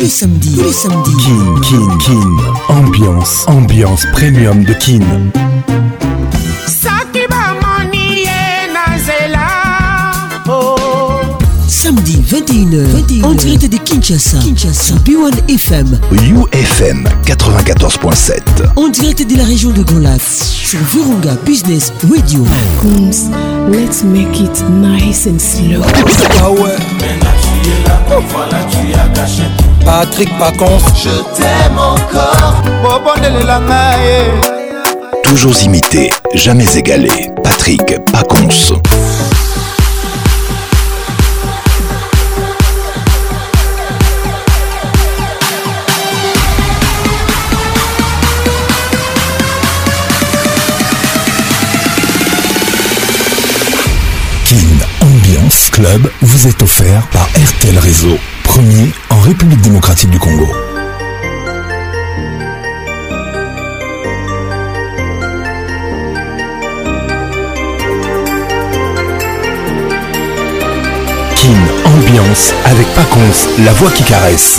tous les samedis, les samedis. Kin, Kin, Kin. Ambiance, ambiance premium de Kin. On en direct de Kinshasa, Kinshasa B1 FM, UFM 94.7, en direct de la région de Grand sur Virunga Business Radio. make it nice and slow. Patrick Pacons, je t'aime encore. Toujours imité, jamais égalé. Patrick Pacons. club vous est offert par RTL Réseau, premier en République démocratique du Congo. Kin Ambiance avec Paconce, la voix qui caresse.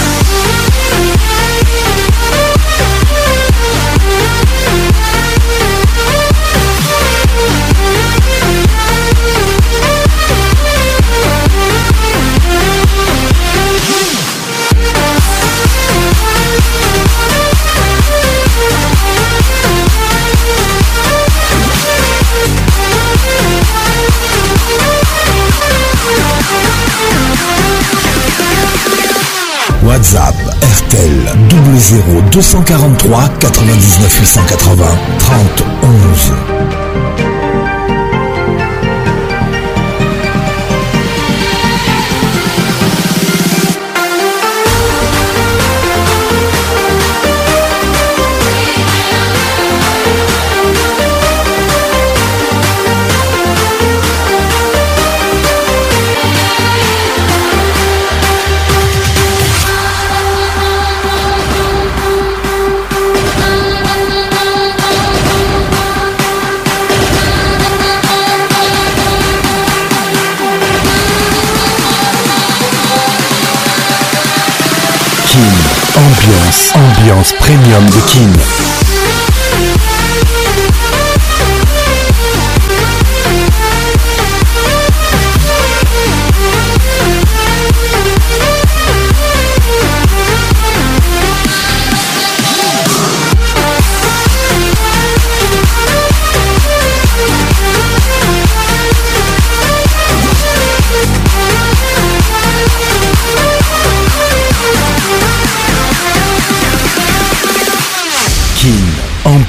WhatsApp RTL 00243 99 880 Ambiance, ambiance premium de Kin.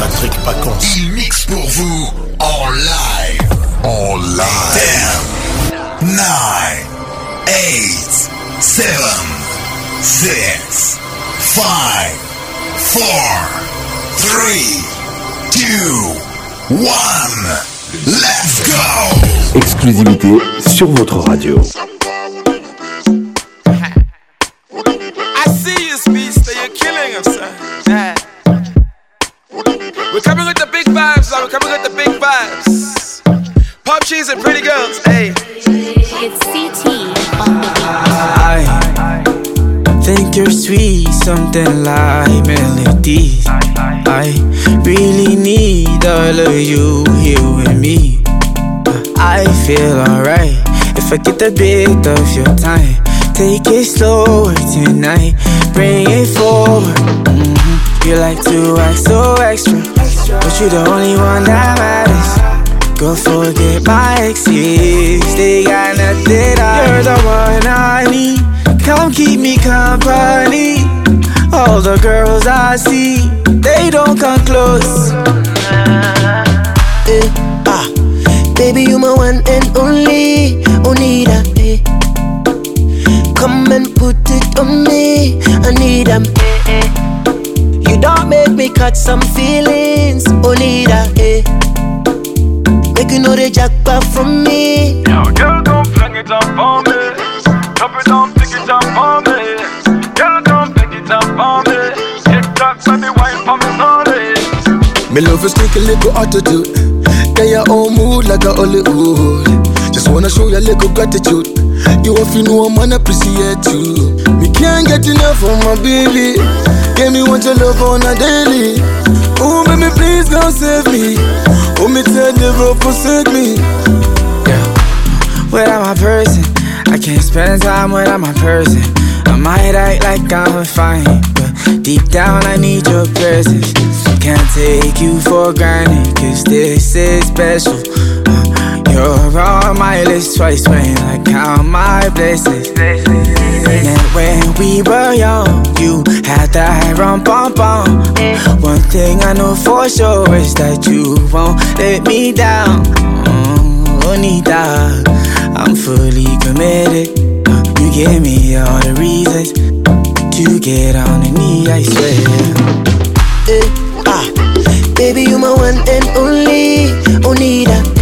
Patrick Pacons. Il mixe pour vous en live. En live. 10, 9, 8, 7, 6, 5, 4, 3, 2, 1. Let's go! Exclusivité sur votre radio. I see you, speedster, you're killing us We're coming with the big vibes, we're coming with the big vibes. Pop cheese and pretty girls, hey. It's CT on the I, I think you're sweet, something like melody. I really need all of you here with me. I feel alright if I get a bit of your time. Take it slow tonight, bring it forward. You like to act so extra, but you are the only one that matters. Go forget my exes, they got nothing on. You're the one I need. Come keep me company. All the girls I see, they don't come close. Eh, ah, baby, you my one and only. Onida, eh. Come and put it on me. I need a Eh, eh. Don't make me catch some feelings, only that, eh. Make you know the jackpot from me. Yo, girl, come fling it up on me. Drop it down, pick it up on me. Girl, come pick it up on me. Tick tock, me, wine for me, honey. Me love is sneaky little attitude. Get your own mood like a Hollywood. Just wanna show you little gratitude. You if you know I'm appreciate you. We can't get enough of my baby. Give me want your love on a daily. Oh, baby, please don't save me. Oh, me tell the forsake me. Yeah, without my person, I can't spend time without my person. I might act like I'm fine, but deep down I need your presence. Can't take you for granted, cause this is special. You're on my list twice when I count my blessings. And when we were young, you had that rum bum bum. One thing I know for sure is that you won't let me down. Oh, mm, Onita, I'm fully committed. You give me all the reasons to get on the knee, I swear. Hey, eh, ah, baby, you're my one and only Onita.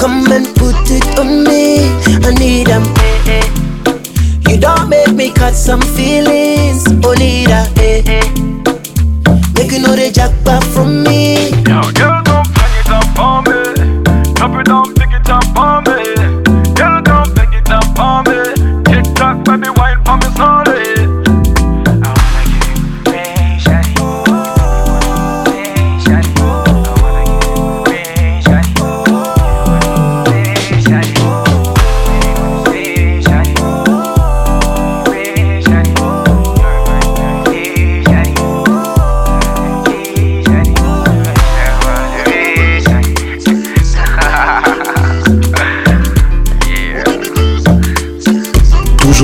Come and put it on me, I need them. You don't make me cut some feelings, only that. Eh, eh. Make you know the jackpot from me. Yo, girl, don't bring it up on me. Drop it down, pick it up on me. Girl, don't pick it up on me. Tick tock, baby, wine for me, son.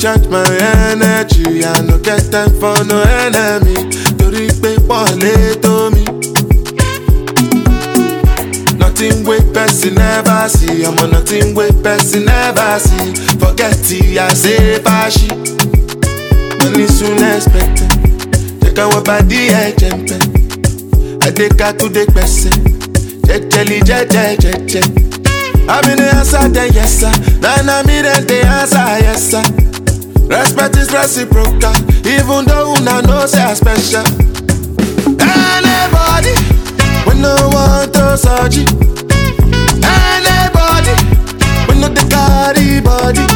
Charge my energy I no get time for no enemy torí pé pọ̀lẹ́ to mi. Nothing wey person never see ọmọ nothing wey person never see forget ti I say, fàṣì. Money soon expected jẹ́ káwọ́ bá díẹ̀ jẹ́ ń pẹ́ adékàtúndé pẹ̀sẹ̀ jẹ́jẹ́lì jẹ́jẹ́ jẹ́jẹ́. I'm in the answer, then yes sir. Then I'm in the answer, yes sir. Respect is reciprocal, even though una know say I special. Anybody, when no one to search you. Anybody, we no the carry body.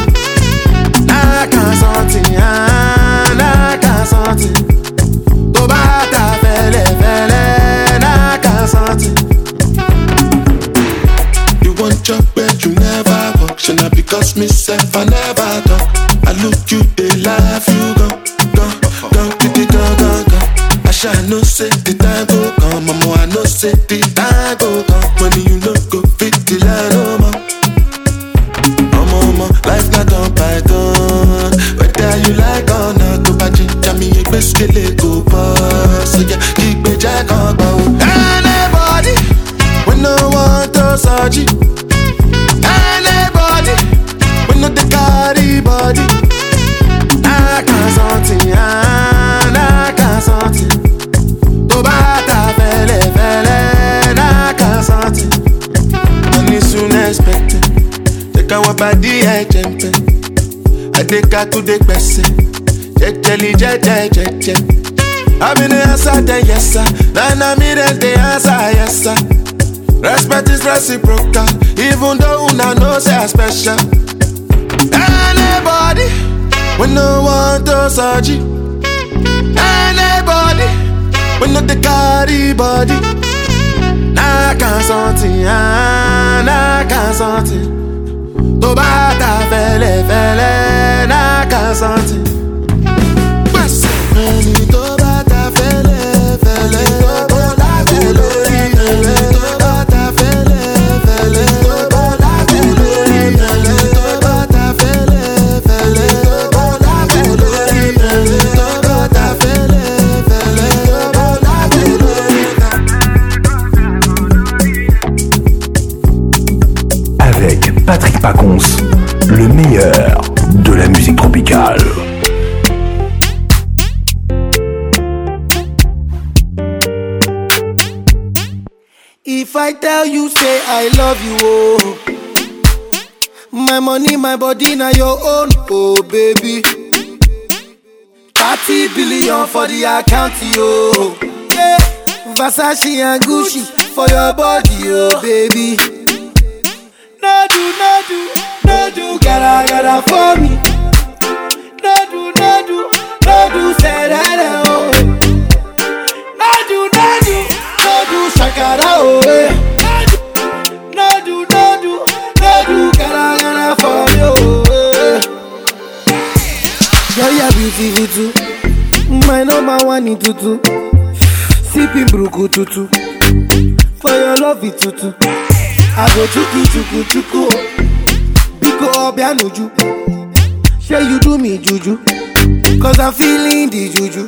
I can't it. I can't something. Go back, fele fele, eh, eh, I can't something. You want your bed, you never walk. Should not because myself I never talk look you, they love you, gone, gone, gone, kitty, gone, gone, gone. I shall no say the time go come, mama, I no say the time go come. Money you no go fit the line, no more. Oh, mama, oh, oh, life not on python. Whether you like or not, go back to Jamie, you best get it, go pass. So yeah, keep it jack on, go. Anybody, when no one throws at you. Anybody, when no they carry body. Check our body, I jump. I take her to the best. Check jelly, check, check, check, check. I'm in the answer, then yes, sir. Then I'm in Respect is reciprocal, even though una know say I special. Anybody, we no want to search Anybody, we no the carry body. Knock on something, ah, na knock on something. tobata fẹlẹfẹlẹ na kasanti. Pacons, le meilleur de la musique tropicale. If I tell you say I love you, oh My money, my body, now your own, oh baby 30 billion for the account, yo yeah. Versace and for your body, oh baby No do, no do, no gotta, for me. No do, no do, no do, say that oh. No do, no do, shakara oh. No do, no do, no gotta, for me Girl, you're beautiful My number one in tutu, sipping brook tutu. For your love, it tutu. I go chuku chuku chuku Biko obianuju Say you do me juju Cause I'm feeling the juju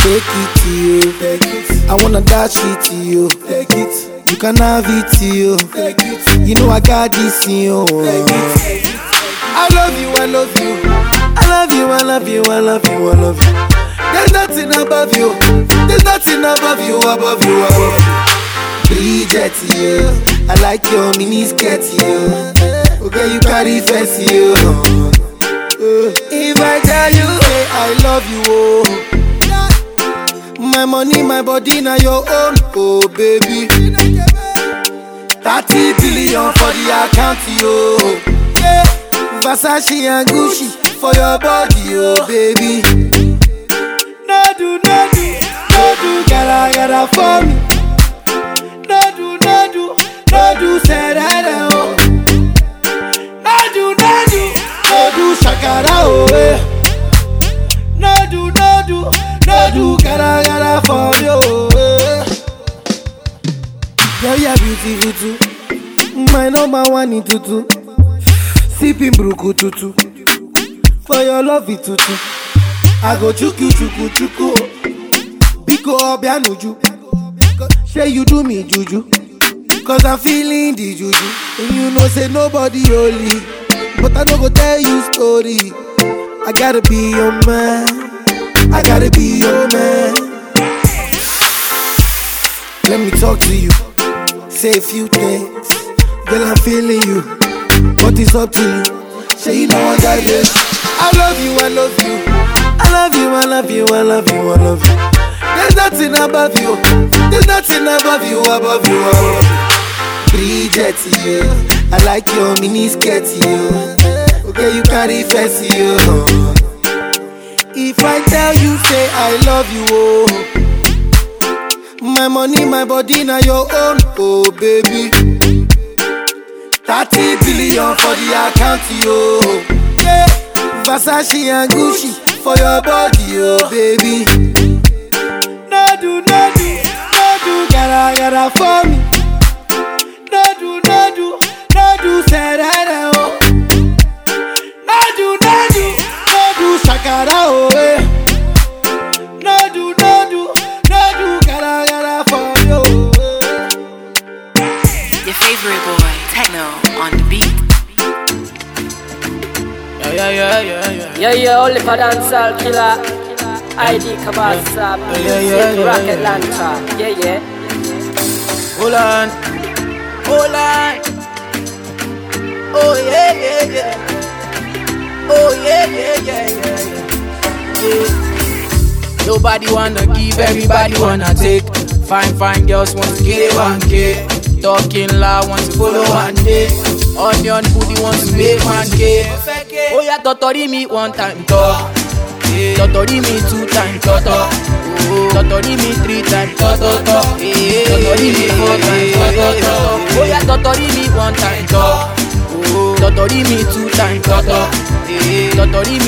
Shake it to you Take it. I wanna dash it to you Take it. You can have it to you Take it. You know I got this in you Take it. I love you, I love you I love you, I love you, I love you, I love you There's nothing above you There's nothing above you, above you, above you Reject you I like your mini skirt, you. Okay, you carry face, you. Uh, if I tell you, hey, I love you, oh. My money, my body, now your own, oh baby. 30 billion for the account, yo. Yeah. Versace and Gucci for your body, oh baby. No do, no do, no do, girl, I gotta for me. No do, no do. producer serere o. No do no do, no do shakara o eh. No do no do, no do gara gara for me o eh. Yo ya beauty my number one in tutu. Sipping bruku for your love it I go chuku chuku chuku, biko obianuju. Say you do me juju. Cause I'm feeling the juju. And you know, say nobody only. But I know go tell you story. I gotta be your man. I gotta be your man. Let me talk to you. Say a few things. Girl, I'm feeling you. What is up to you? Say you know I got this. I love you, I love you. I love you, I love you, I love you, I love you. There's nothing above you. There's nothing above you, above you, above you. Bridget, you. I like your mini skirt, you. Okay, you carry fancy, you. If I tell you, say I love you, oh. My money, my body, now your own, oh baby. 30 billion for the account, yo. Yeah. Versace and Gucci for your body, oh baby. No do, no do, no do, gara gara for me. No do, no do, no do, serere oh. No do, no do, no do, shakara oh eh. No do, no do, no do, gara gara for you. Oh, eh. Your favorite boy, techno on the beat yeah, yeah, yeah, yeah. Yeah, only for dancehall killer. ID Kabasa, yeah, yeah, yeah, Rocket Launcher. Yeah, yeah. Hold on, hold on. Oh yeah, yeah, yeah. Oh yeah, yeah, yeah, yeah, yeah. Nobody wanna give, everybody wanna take. Fine, fine girls want to get one get. Talking ńlá wọn ti follow one day. Onion booty wọn ti make one day. Ó oh yá tọ̀tọ̀rí mi one time tọ̀. Tọ̀tọ̀rí mi two time tọ̀tọ̀. Tọ̀tọ̀rí mi three time tọ̀tọ̀tọ̀. Tọ̀tọ̀rí mi four time tọ̀tọ̀tọ̀. Ó yá tọ̀tọ̀rí mi one time tọ̀. Tọ̀tọ̀rí mi two time tọ̀tọ̀. Totori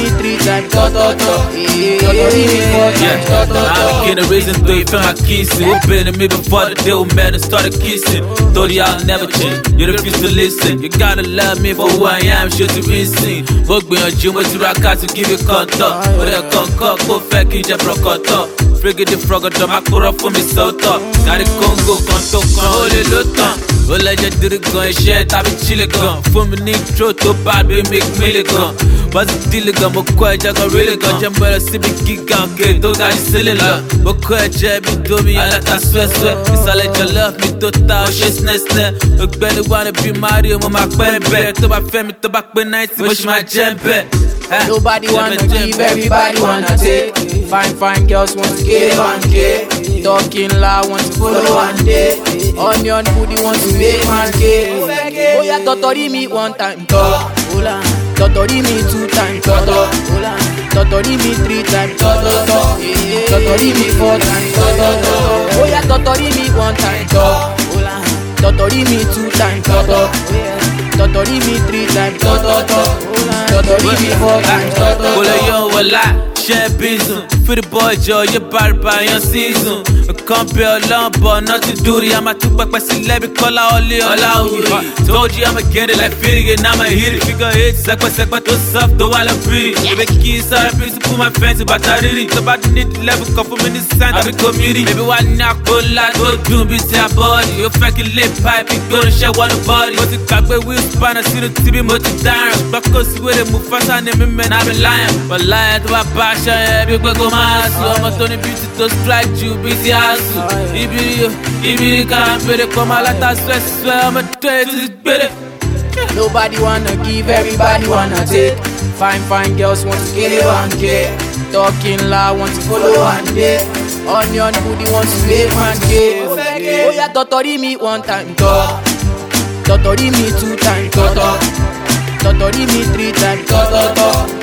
I'm generation three from my kissing. Been in me before the deal, man, and started kissing. Thought y'all never change, you refuse to listen. You gotta love me for who I am, ṣé ti rí sìn. Mo gbìyànjú, mo ti ra káàtì ó lè ló tán. Ó lẹ́jẹ̀ dírí gan iṣẹ́ tàbí chile gan. Fún mi ní intro tó bá bí mi bazidiliga mu kwajyaga riliga njya mbarasi bigigange doganyisilila mukweje bidomi yanakasweswe isale jalef mitota oshesinese egbeni wane bi mario mo ma pẹrẹbẹrẹ tó bá fẹmi tó bá pé náìtì mo ṣì máa jẹ Nobody wanna give, everybody wanna take. Fine, fine girls want to give and give. Talking loud want to follow and day. Onion booty wants to make man gay. Oya tọ̀tọ̀rí mi one time. Tọ́, hold on. tọ̀tọ̀rí mi two times tọ̀tọ̀ tọ̀tọ̀rí mi three times tọ̀tọ̀tọ̀ tọ̀tọ̀rí mi four times tọ̀tọ̀tọ̀ bóyá tọ̀tọ̀rí mi one time tọ̀ tọ̀tọ̀rí mi two times tọ̀tọ̀ tọ̀tọ̀rí mi three times tọ̀tọ̀tọ̀ tọ̀tọ̀rí mi four times tọ̀tọ̀tọ̀. kò lè yọ wọlá ṣẹ́ bísùn. the boy you yé bàrìbà yan season. Nǹkan bẹ ọlọ́ọ̀bọ̀ náà ti dúró yá back by pẹpẹ call lẹ́bi kọ́lá ọlé ọlá òye. Told you I'ma get it like fitting and I'ma hit it. Figure eight sẹ́pẹ́sẹ́pẹ́ tó soft tó wà lọ free. Bébí kí sáré to fún my fence bàtà need Tó bá ní level kan fún mi ní sand àbí komiri. Bébí wà ní àkólá tó dùn bíi ti àbọ̀dì. Ó fẹ́ kí lè pipe igbó ṣẹ́ wọnú bọ́ọ̀dì. Mo ti kàgbé wheel spanner the tíbí mo ti dáràn. Gbọ́kọ̀ sí wẹ́rẹ́ mú fásán I'm náà mi láyàn. lying. tó bá bá aṣọ yẹn bí gbẹ́gbẹ́ mass ọmọ tó ní beauty tó strike ju bí ti àásù ibiri kan péré kọ́ máa látà swẹ́swẹ́ ọmọ tó etí gbére. Nobody wanna give, everybody wanna take. Fine, fine girls want to kill one care. Talking loud, want to follow one date. Onion booty want to make and care. Ó yá tọ̀tọ̀rí mi one time tọ̀. Tọ̀tọ̀rí mi two time tọ̀tọ̀. Tọ̀tọ̀rí mi three time tọ̀tọ̀tọ̀.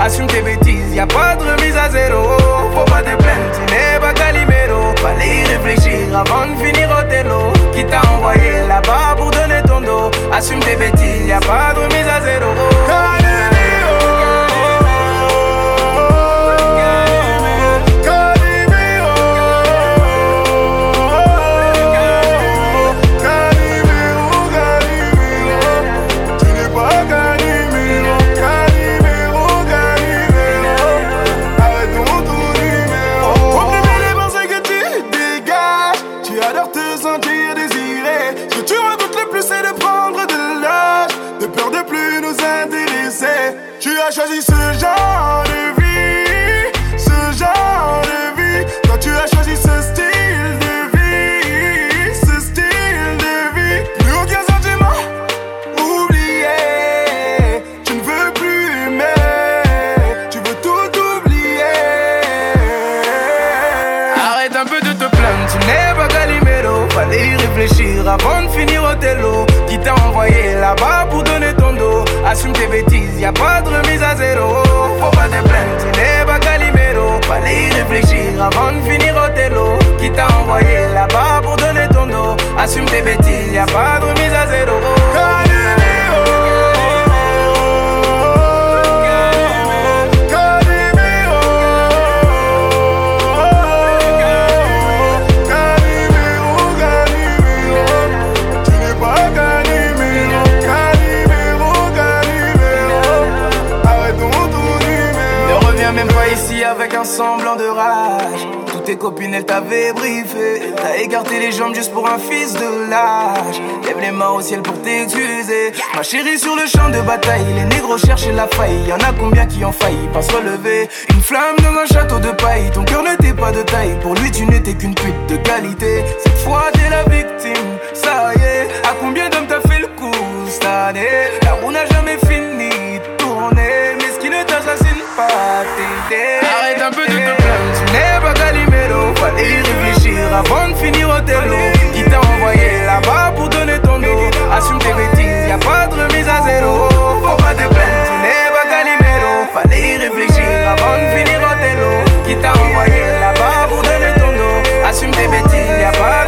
Assume tes bêtises, y a pas de remise à zéro. Faut pas te plaindre, tu n'es pas Calimero. Fallait y réfléchir avant de finir au télo. Qui t'a envoyé là-bas pour donner ton dos. Assume tes bêtises, y a pas de remise à zéro. Assume tes bêtises, y'a a pas de remise à zéro. Faut pas te plaindre, tu n'es pas Calimero. pas y réfléchir avant de finir au télo. Qui t'a envoyé là-bas pour donner ton dos. Assume tes bêtises, y'a a pas de remise à zéro. pour t'excuser. Ma chérie, sur le champ de bataille, les négros cherchent la faille. Y en a combien qui ont failli pas se relever. Une flamme dans un château de paille, ton cœur n'était pas de taille. Pour lui, tu n'étais qu'une pute de qualité. Cette fois, t'es la victime, ça y est. À combien d'hommes t'as fait le coup cette année La roue n'a jamais fini de tourner. Mais ce qui ne t'assassine pas, t'es Arrête un peu de te plaindre, tu n'es pas Calimero. Fallait y réfléchir avant de finir au Qui t'a envoyé là-bas pour donner ton dos assume tes bêtises, y'a pas de remise à zéro. Faut pas de plaindre, tu n'es pas Calimero. Fallait y réfléchir avant de finir en télo. Qui t'a envoyé là-bas pour donner ton nom? Assume tes bêtises, y'a pas de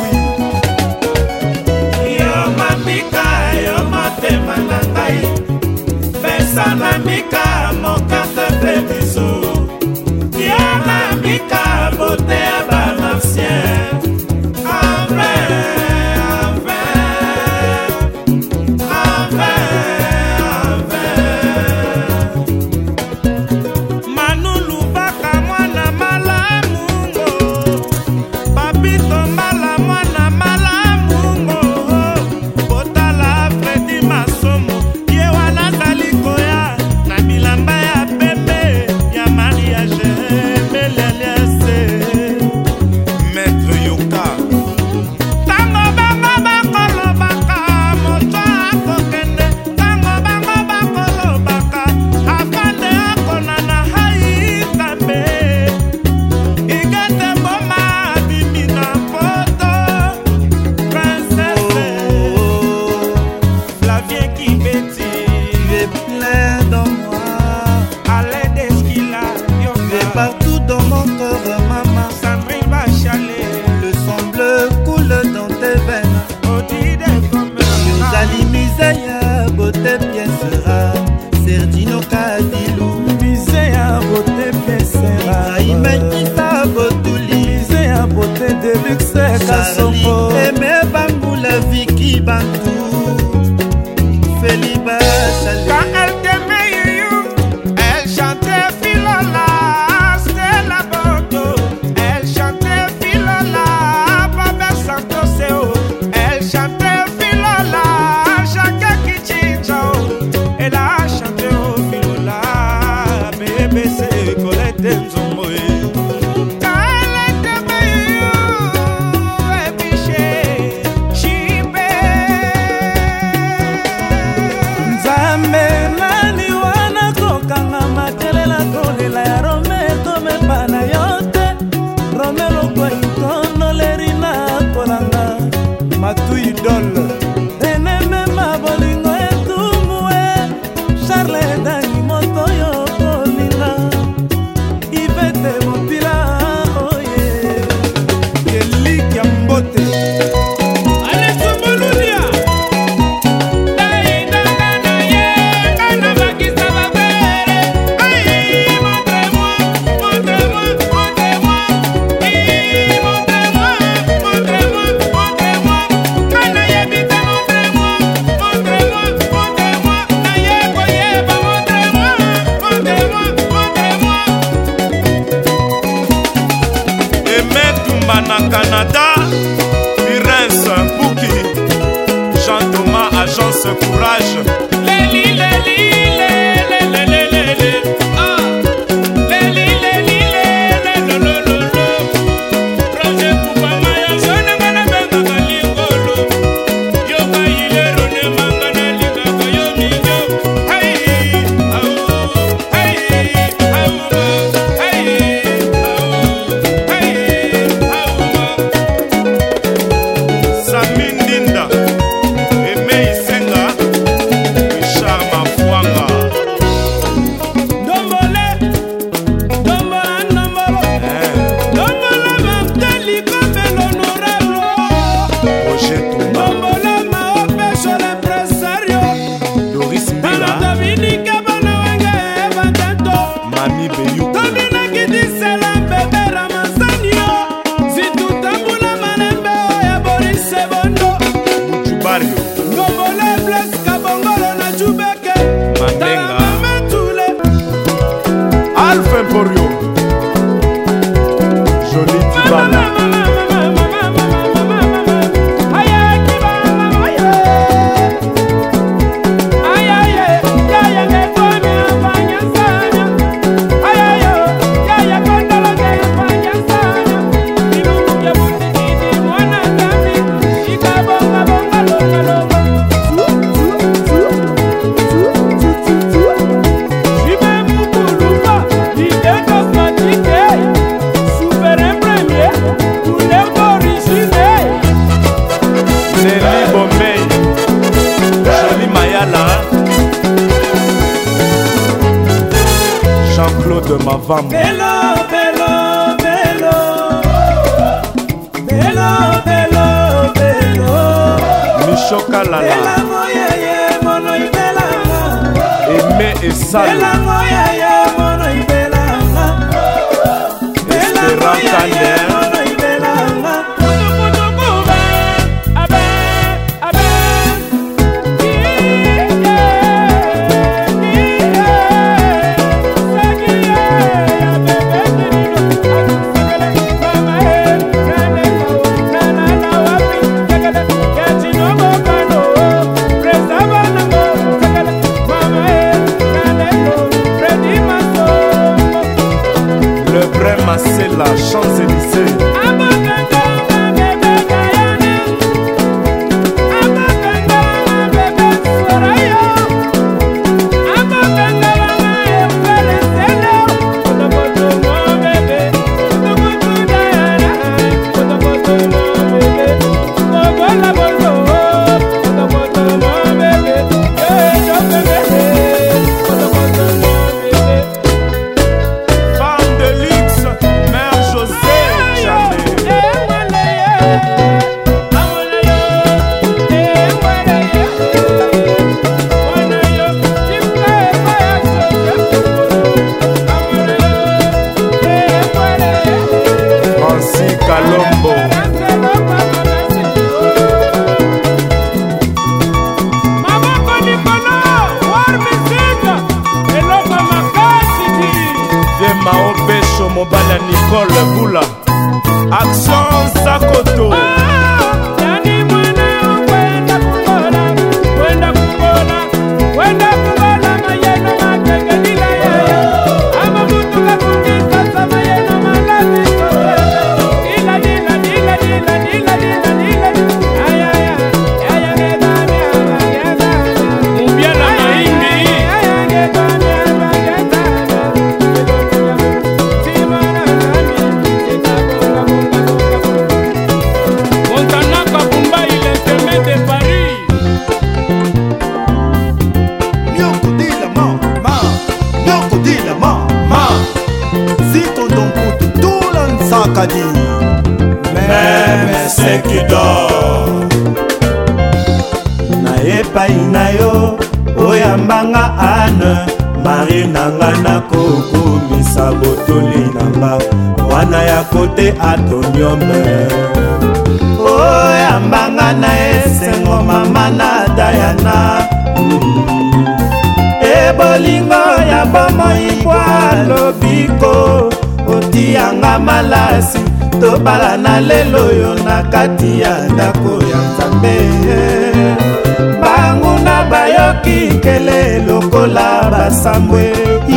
pambwe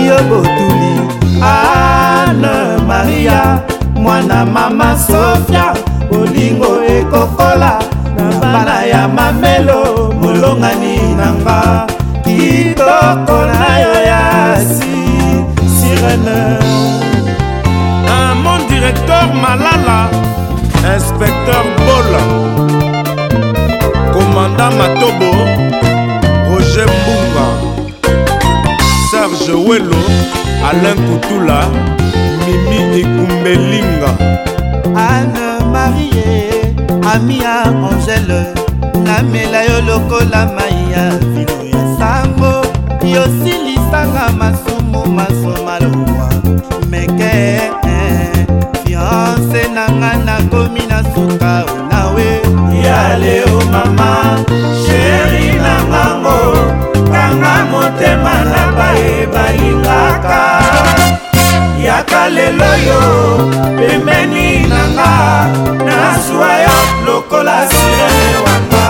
yo botuli ana maria mwana mama sofia bolingo ekokola na bana ya mamelo molongani nanga kitoko na yo ya si sirene un mon directeur malala inspecteur bola commandant matobo roger mbunga joelo alain kutula mimi ekumbelinga anne marie ami ya angele namela yo lokola mai ya vino ya sango yosilisanga masumu masoma lowa ye balingaka yaka lelo yo pembeni nanga nazwa yo lokola sirene wanga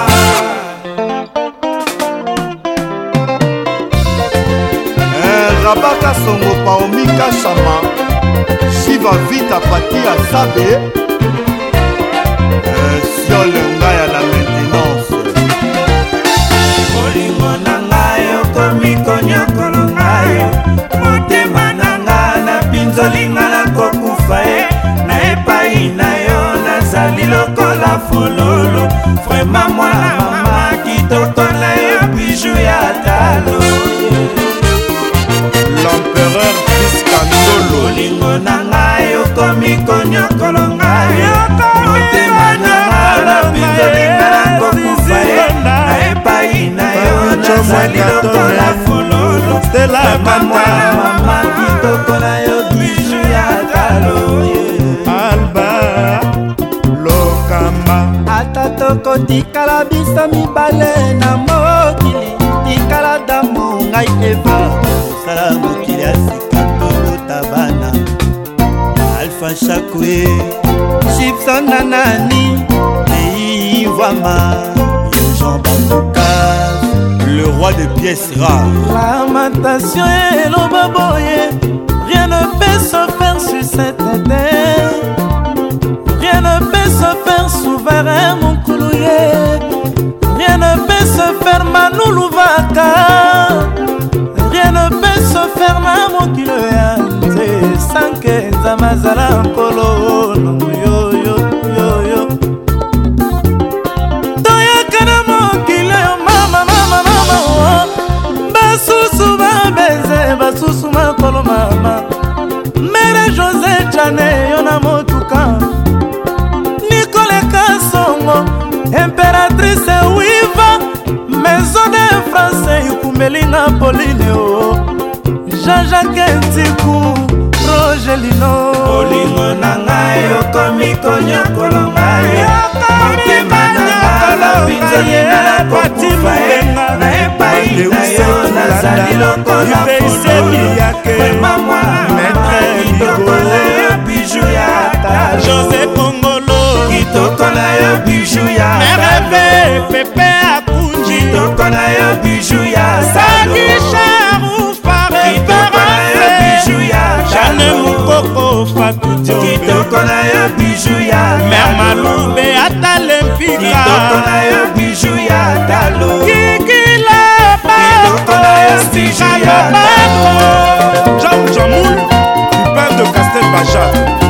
eh, rabaka songo paomikasama siva vita pati ya sabe eh, kololo vraimen mwana mama kitotola ya biju ya talo l'empereur fiskandolo olingo na ngai okomi konyokolo ngai motema na nalapitolingalangokufa ye na epai na yo nazali lokola fololo vraimen mwana mama tokotikala biso mibale na mokili tikala damo ngai eva kosala mokili ya sika tokota bana alfa chakue gibson na nani leivama yojean bandokas le roi de pièces rares lamentation eloba boye rien ne peut se faire sur cette terre souverain mokulu ye rien ne peut se faire manulu vaka rien ne peut se faire na mokilo ya nze sanke nzama azala nkolo nongwe melinga polineo oh. jean-jacque ntiku rogelino olingo na ngai okomi konyokolo ngai motema nangaloinzalinaapati mobenga na epai na yo nazali lokola fololema mwa kitoko na yo biju ya jose kongolo kitoko na yo biju ya reve kitoko na yo biju ya sadisharuf jane mokoko fakitokitoko na yo biju ya mer malube ata lempikakitoko na yo biju ya talo kikila bakitoko na yo biju ya talo jam jamul pupin de castel bajat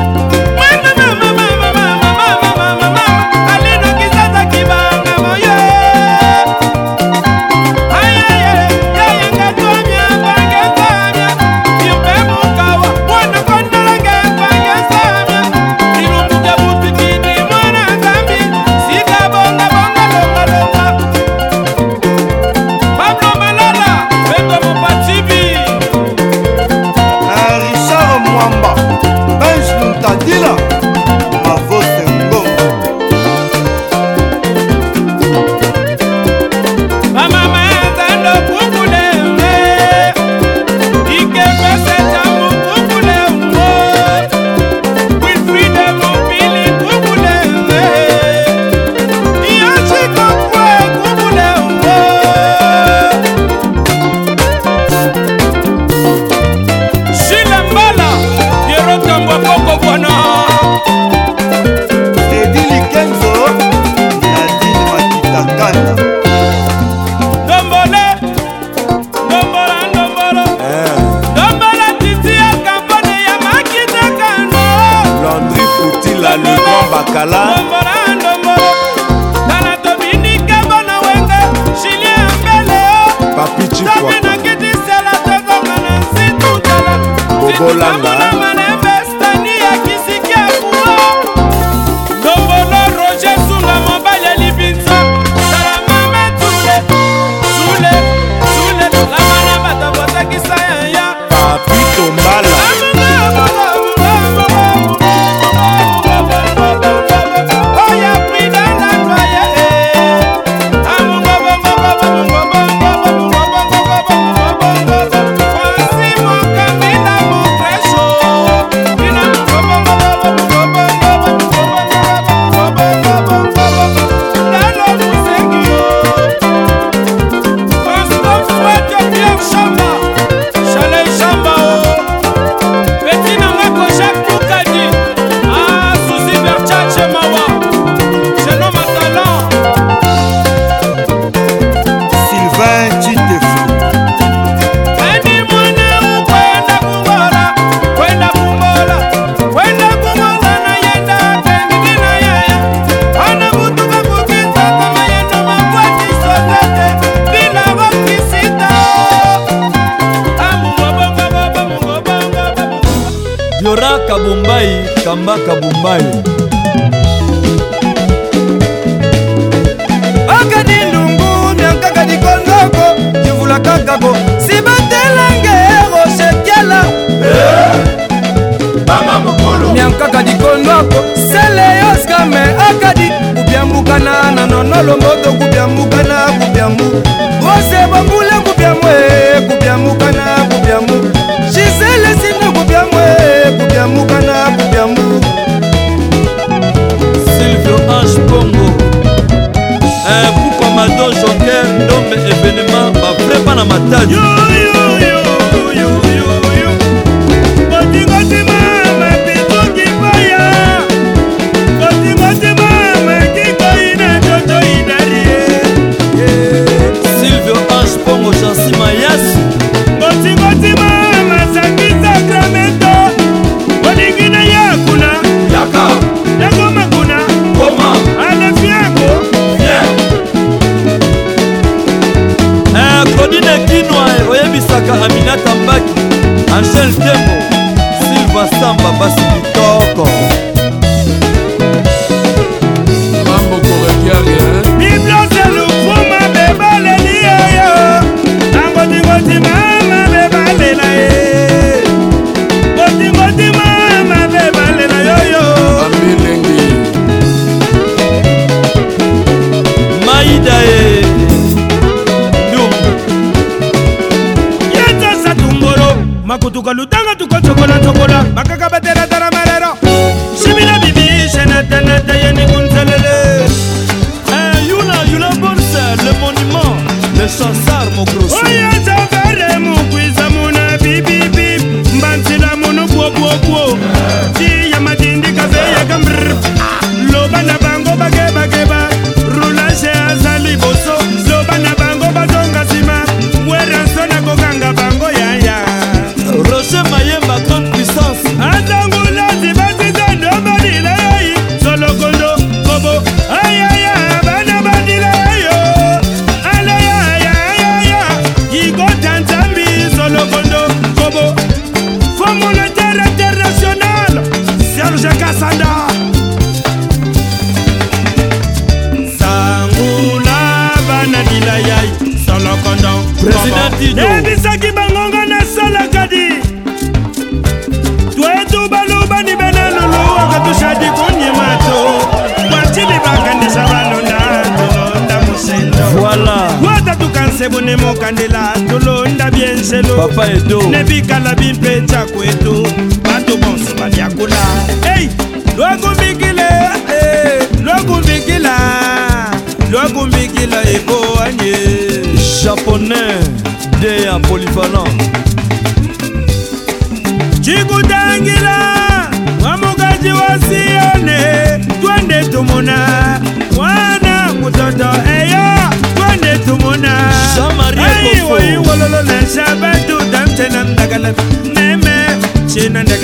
papa edo nebi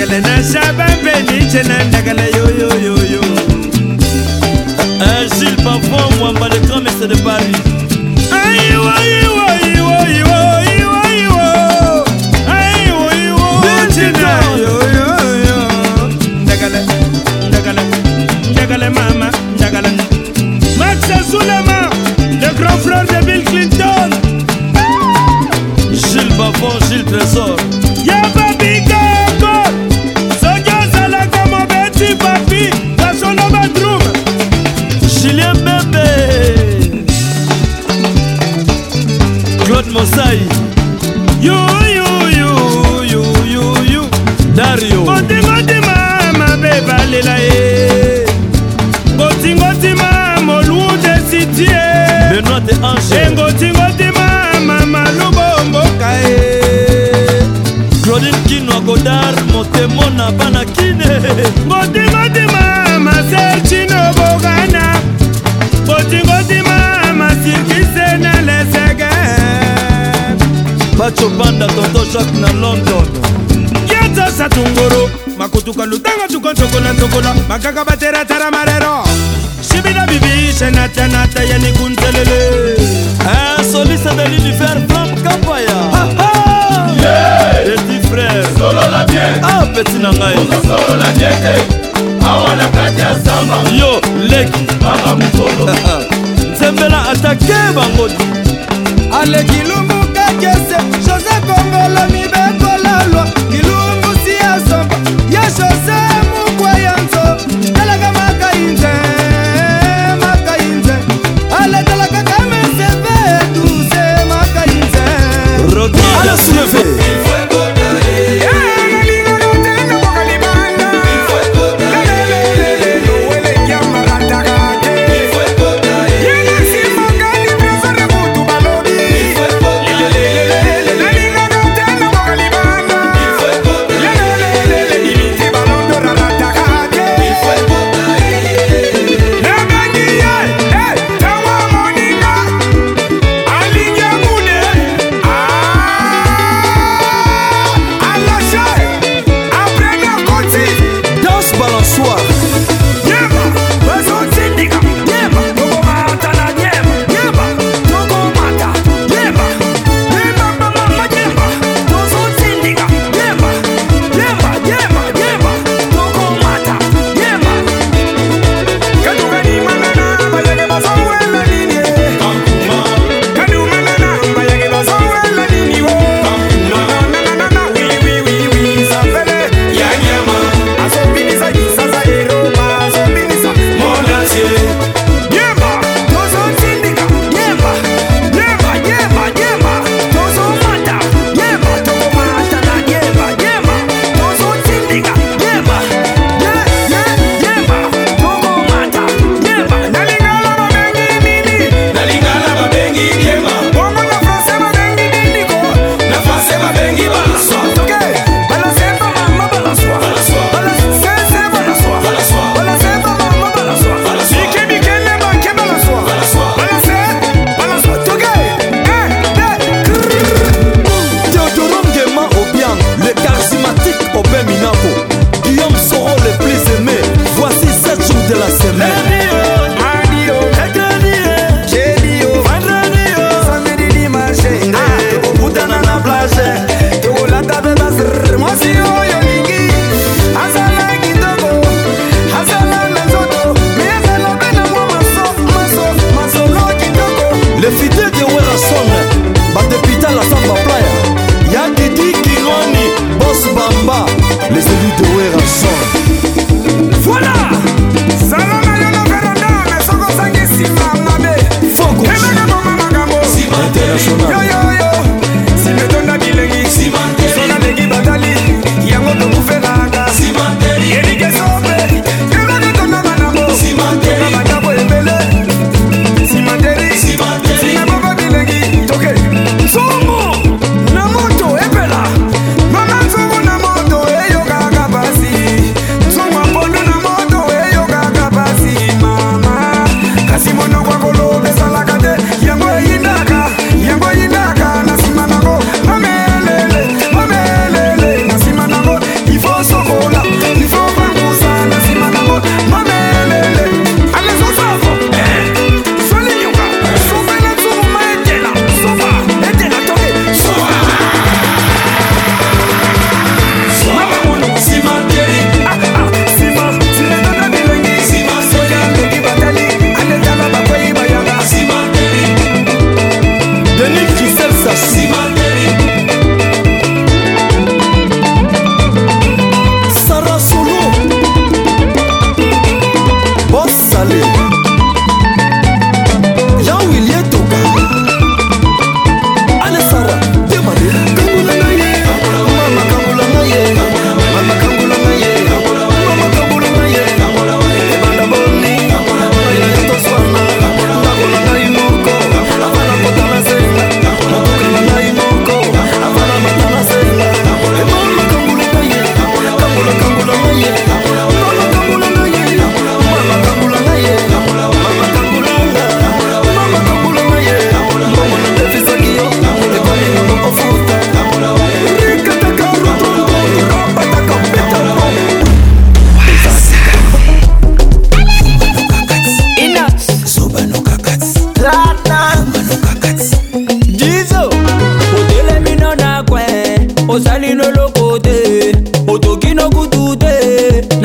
Magdalena Shabba Benny Chenan Kanga tuko ntokola ntokola Makaka batera tara marero Shibida bibi shenata nata yani kuntelele Un eh, soliste de l'univers Franck Kampaya Ha ha yeah. Petit frère Solo la bien Ah petit nangai Solo la bien Awa nakati ya samba Yo leki Mama mutolo Nzembela atake bangoti Aleki lumbu kakese Jose Kongolo mibekolalwa Olha se lever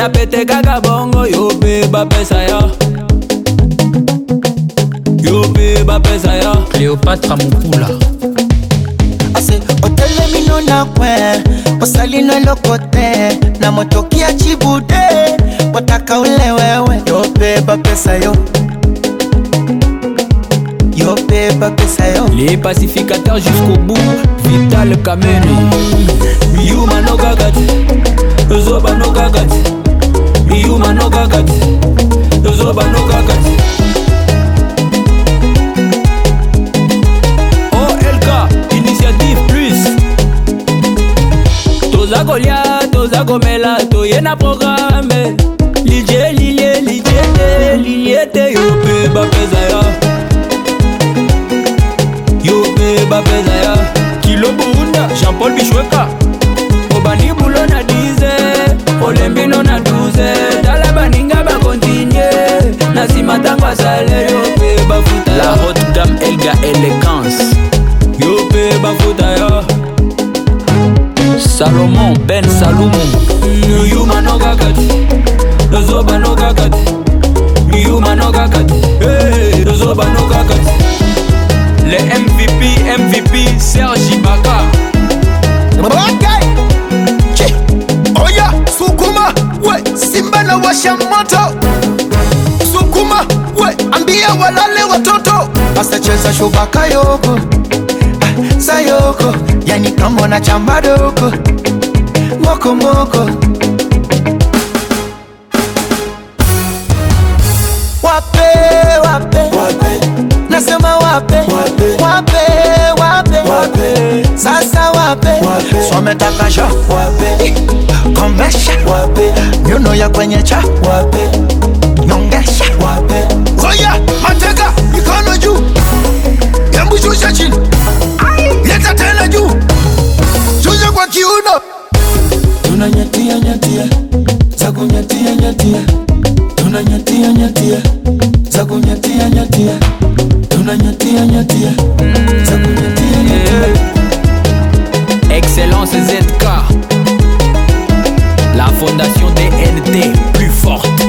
na pete kaka bongo yo mpe bapesa yo yo mpe bapesa yo cléopatra mokula ase otelemino na kwe osalino eloko te na motoki ya cibude otaka ule wewe yo mpe bapesa yo yo mpe bapesa yo les pacificateurs jusqu'au bout vital kameni yumanokaka te ozobanoka kati iyuma nokaka te yozoloba nokaka oh, te olk initiative plus toza kolia toza komela toye na programe lidie lilie lidiete lilie te yo mpe bapeza ya yo mpe bapeza ya kilo buunda jean paul bishweka obani bulo na di olembino na 12 tala baninga bakontinye na nsima ntango asale yo mpe bafuta la haute gamme elga elegance yo mpe bafuta yo salomon ben salumu yumano kaka te nozobano kaka te yumano kaka te nozobano kaka te le mvp mvp serge ibaka washa moto, sukuma we, ambia walale watoto, asacheza shubaka yoko ah, sayoko yani kambo na chambadoko doko moko moko wape wape, wape. nasema wape wape wape, wape. wape. wape. sasa swametaka sha wape komesha wape nyuno ya kwenye cha wape nyongesha wape oya mateka mikono juu yambu shusha chini leta tena juu shusha kwa kiuno tuna nyatia nyatia za kunyatia nyatia tuna nyatia nyatia za kunyatia nyatia tuna nyatia nyatia za kunyatia Excellence ZK. La fondation des ND plus forte.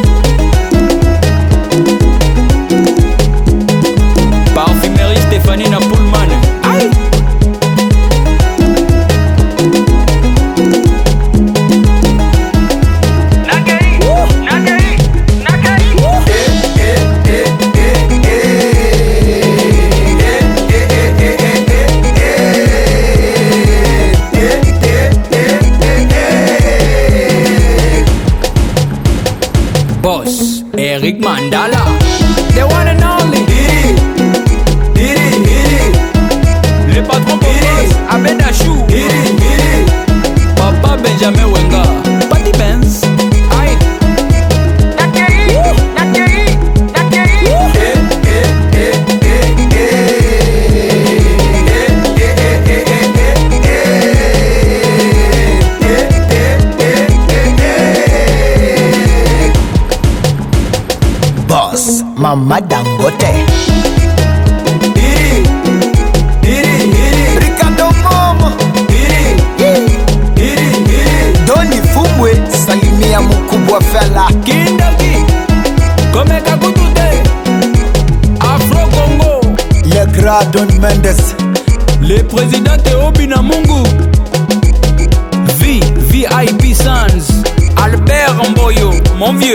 Moussa Don Mendes le président Obi Namungu V VIP Sans Albert Mboyo mon vieux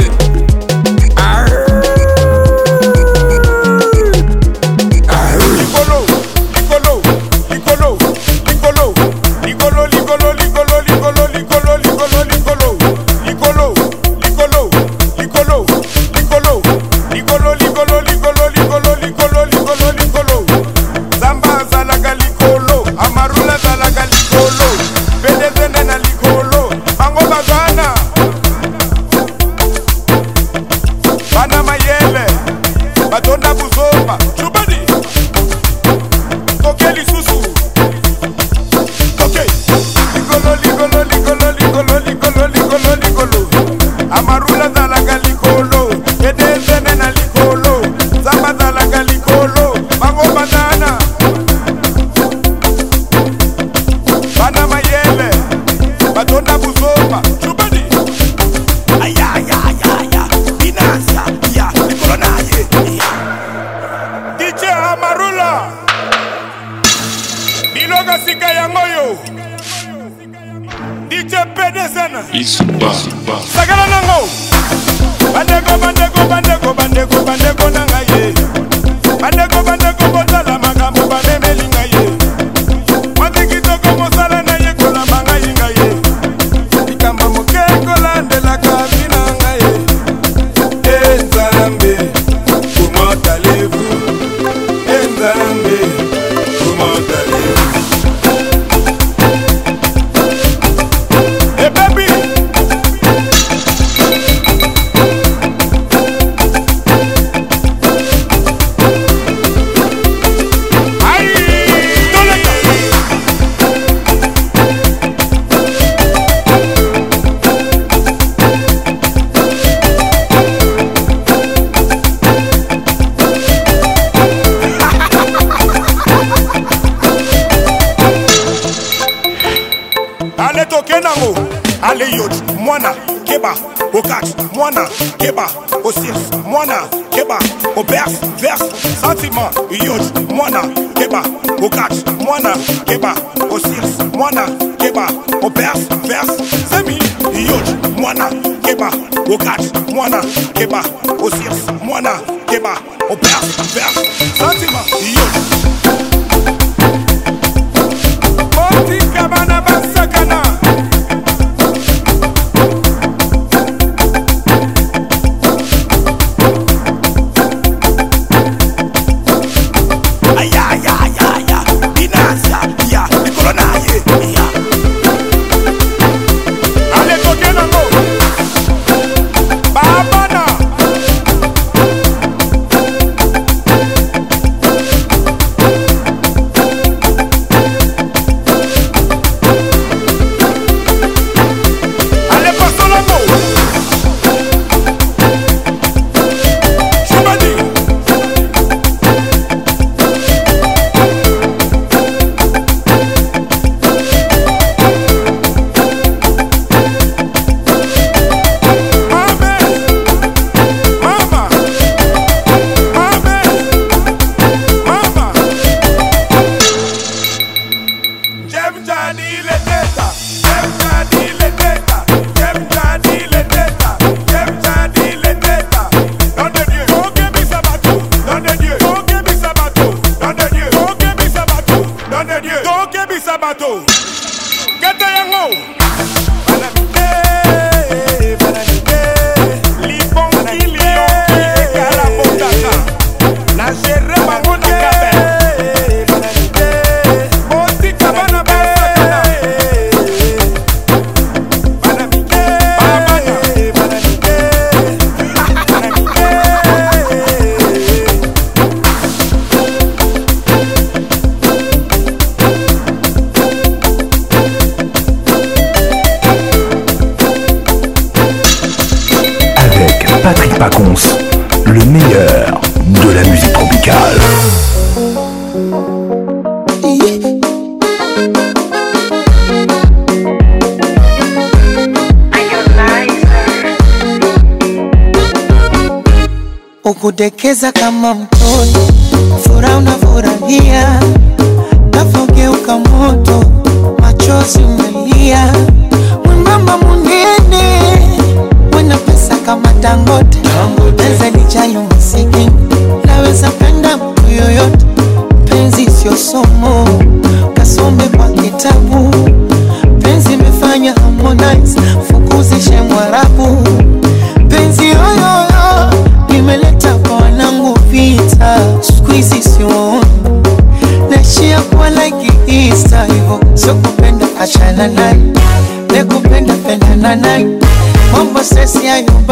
kudekeza kama mtoto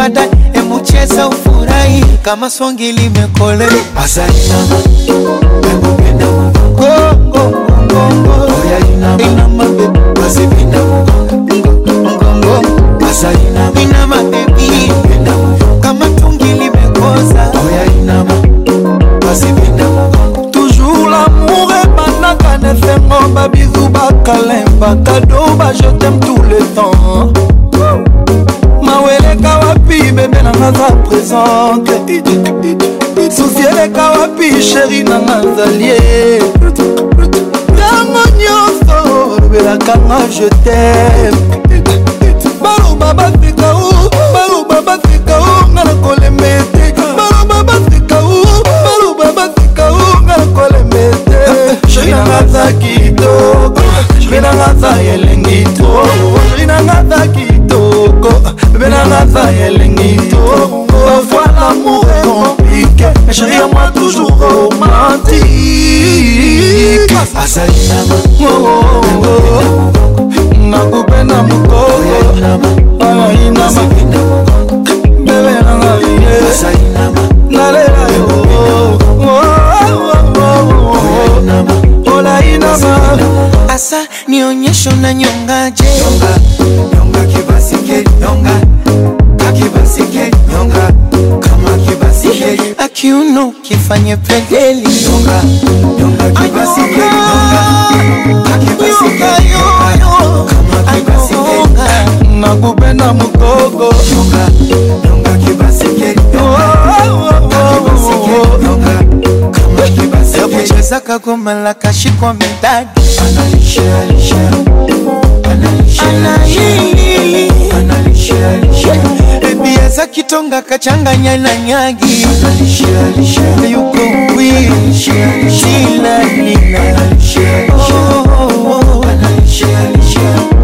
baadaye, emu cheza ufurahi kama songi limekole Azaina, mari nanga azali ye ntango nyonso olobelakanga je tem zaka kagoma la kashikwa medali analishe alishe analishe analishe alishe za kitonga kachanganya na nyagi analishe alishe yuko wi nina analishe alishe oh, oh, oh. analishe alishe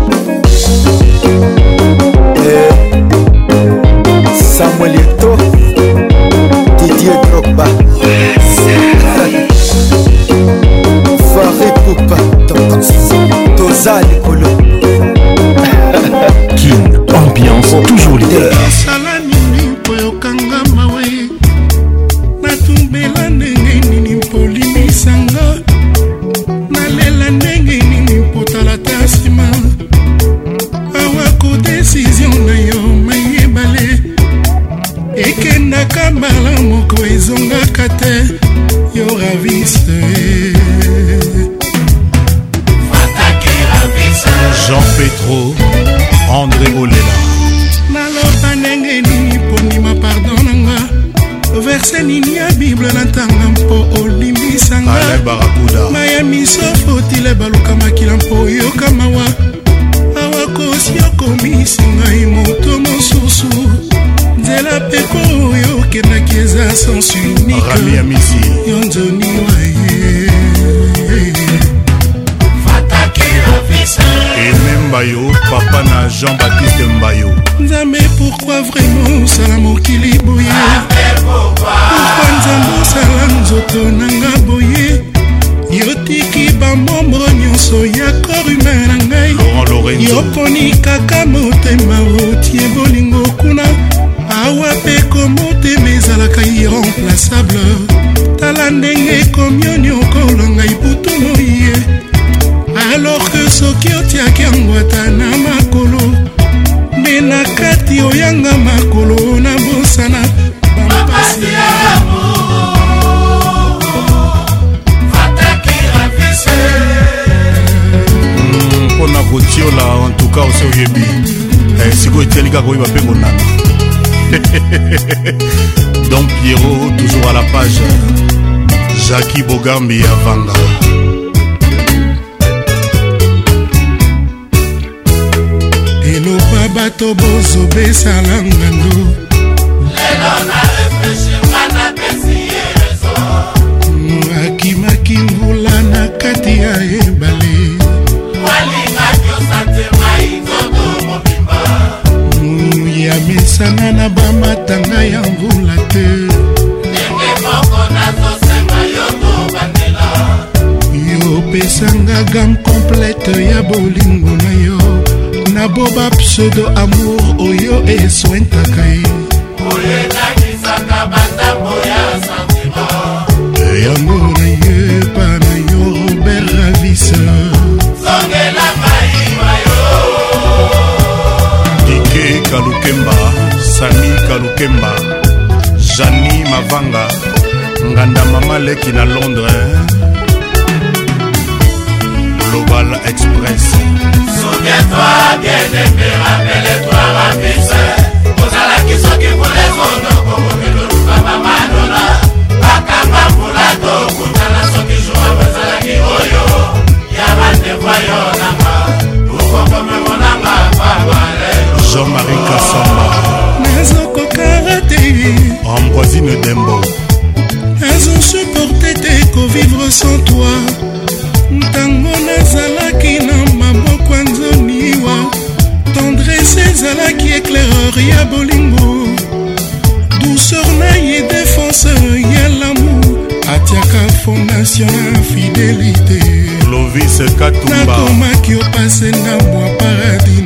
alinga koyeba mpe konanga don piero toujours à la page jaki bogambi ya vanga eloba bato bozobesala ngando boba pseudo amour oyo eswentaka ye oyelakisaka matambo ya santima e yango na ye pa na yo robert ravisa songela mayima yo dike kalukemba sami kalukemba jani mavanga nganda mama leki na londres global express souviens-toi bien-aimé rappelle-toi rapise ozalaki soki kolezono kokomilotuka mamadona bakamba mbula tokutana soki joa bazalaki oyo ya bandevwayo na place na bwa paradis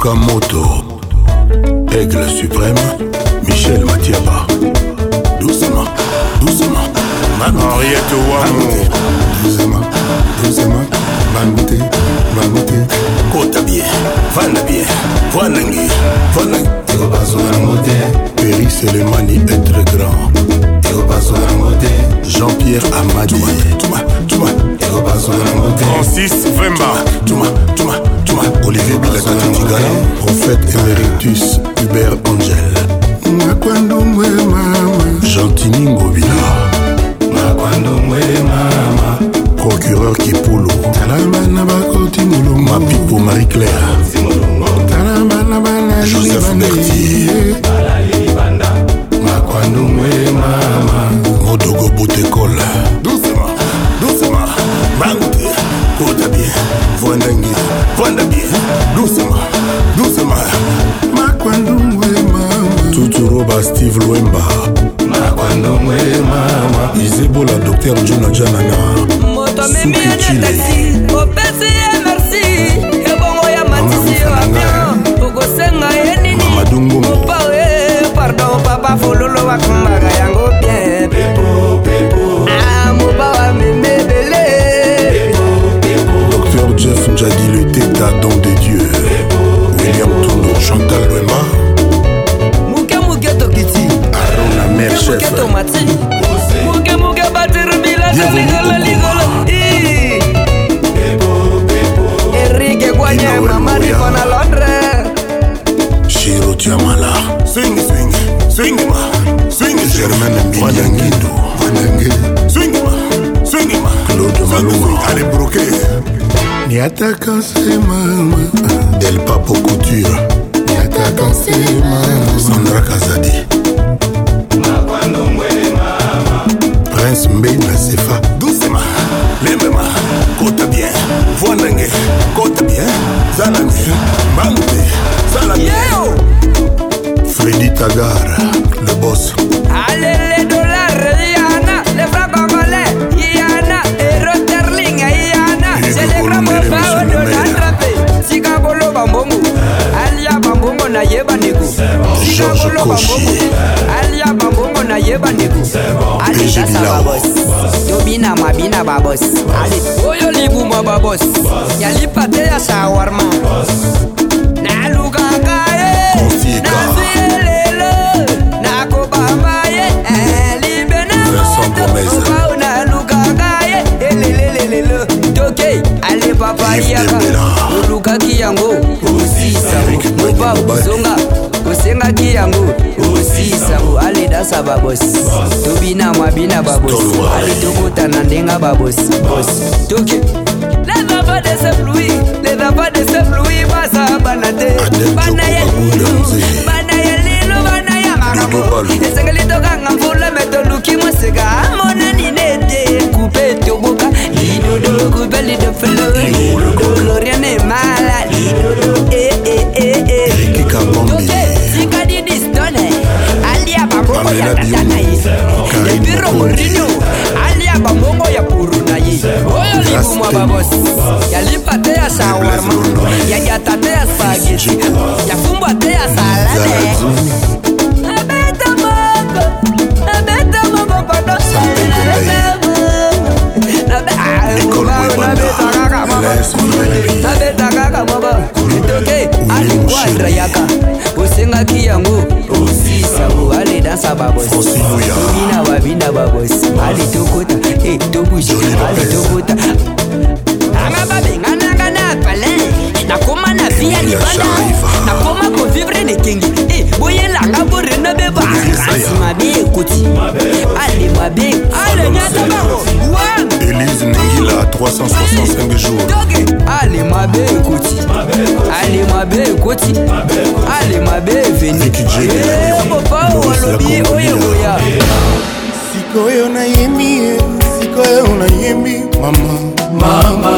comme on. boss, boss. Tu que lobi oyoya eh. sikoyo nayembi ye eh. sikoyo nayembi mama mama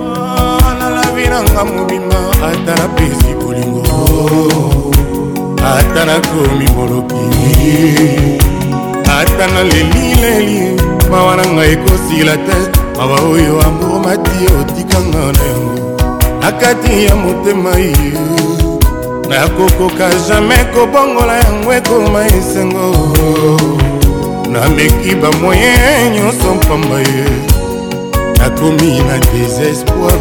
ah, nalabi nanga mobima ata napesi bolingo ata nakomi boloki ata nalelileli mawa na ngai ekosila te mawa oyo ambomati otikanga na yango na kati ya motema ye eh. nakokoka jamai kobongola yango ekoma esengo nameki bamoye nyonso mpamba ye nakomi na désespoir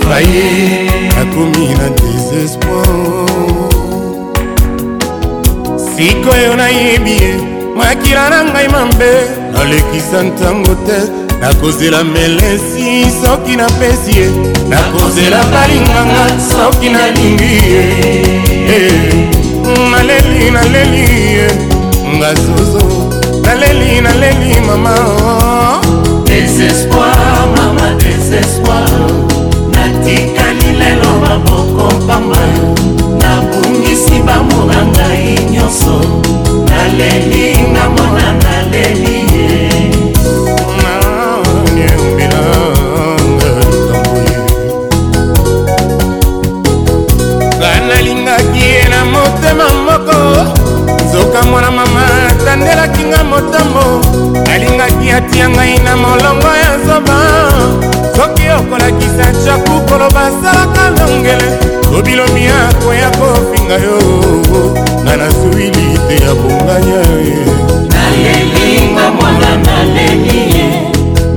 fraye nakomi na désespoir sikoyo nayebi ye makila na ngai mabe nalekisa ntango te nakozela melesi soki napesi ye nakozela balinganga soki nalingi ye eh, naleli naleli ye nga zozo naleli naleli mama désespoir mama désespoir natikali lelo maboko pamba nabungisi bamona ngai nyonso naleli ngamona naleli ye mwana mama atandelaki nga motambo nalingaki atia ngai na molongo ya zoba soki okolakisa chaku koloba asalaka longele lobilobi akoya kofinga yo nga nasuwili te ya bonganya ye nalelinga mwana naleli ye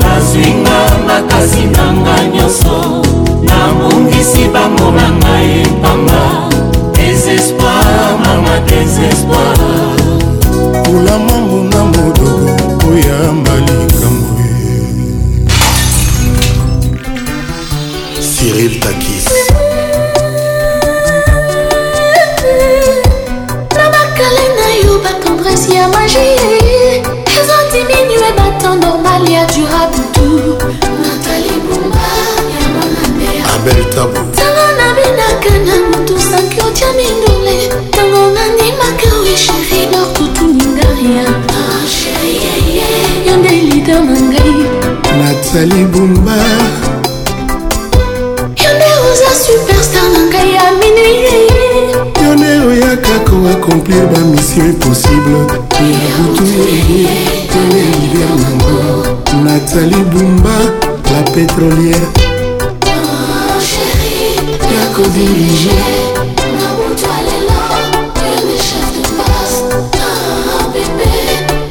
nazwinga makasi nanga nyonso nabongisi bango na ngai mpamba désespoir mama désespoir mbula mangu na modoko koyamba likambo cyril takis na bakale na yo batendrese ya magie eza diminue batan normal ya durabutu natali bomba ya mama mea abel tabu sali bumba yone oza superstar na ngai ya minei yone oyaka koaccomplir bamission impossible ya butu tele liber nango natali bumba la pétrolière yakodirige oh, ah,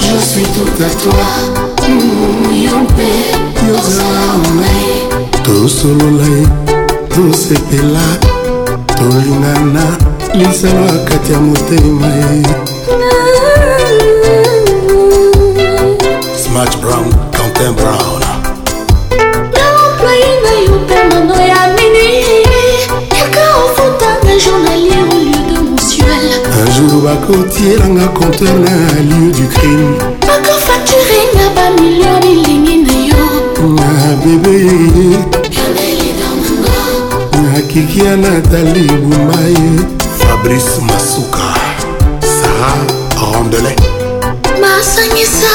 Je suis tout à toi tosolola ye tosepela tolingana lisalo ya kati ya motema ye smash brown cantin brown employé na yo mpe mano ya mini yaka ofutanga journalier au lieu de mensuel un jour bakotielanga compteur na lieu du crime atako facturi na bamilio bilingi na yo bebe nakiki ya natali bumaye fabrice masuka sara rondele masangisa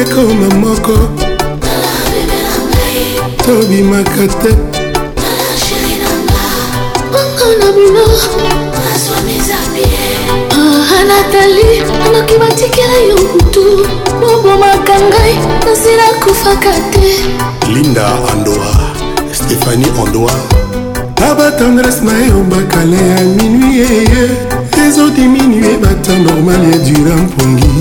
ekoma moko tobimaka te bongo na bino natali noki batikela yo mutu bobomaka ngai nasila kufaka te linda andoa stéphanie ondoa na batendrese na yo bakale ya minui eye ezodiminue bata normale ya dura mpongi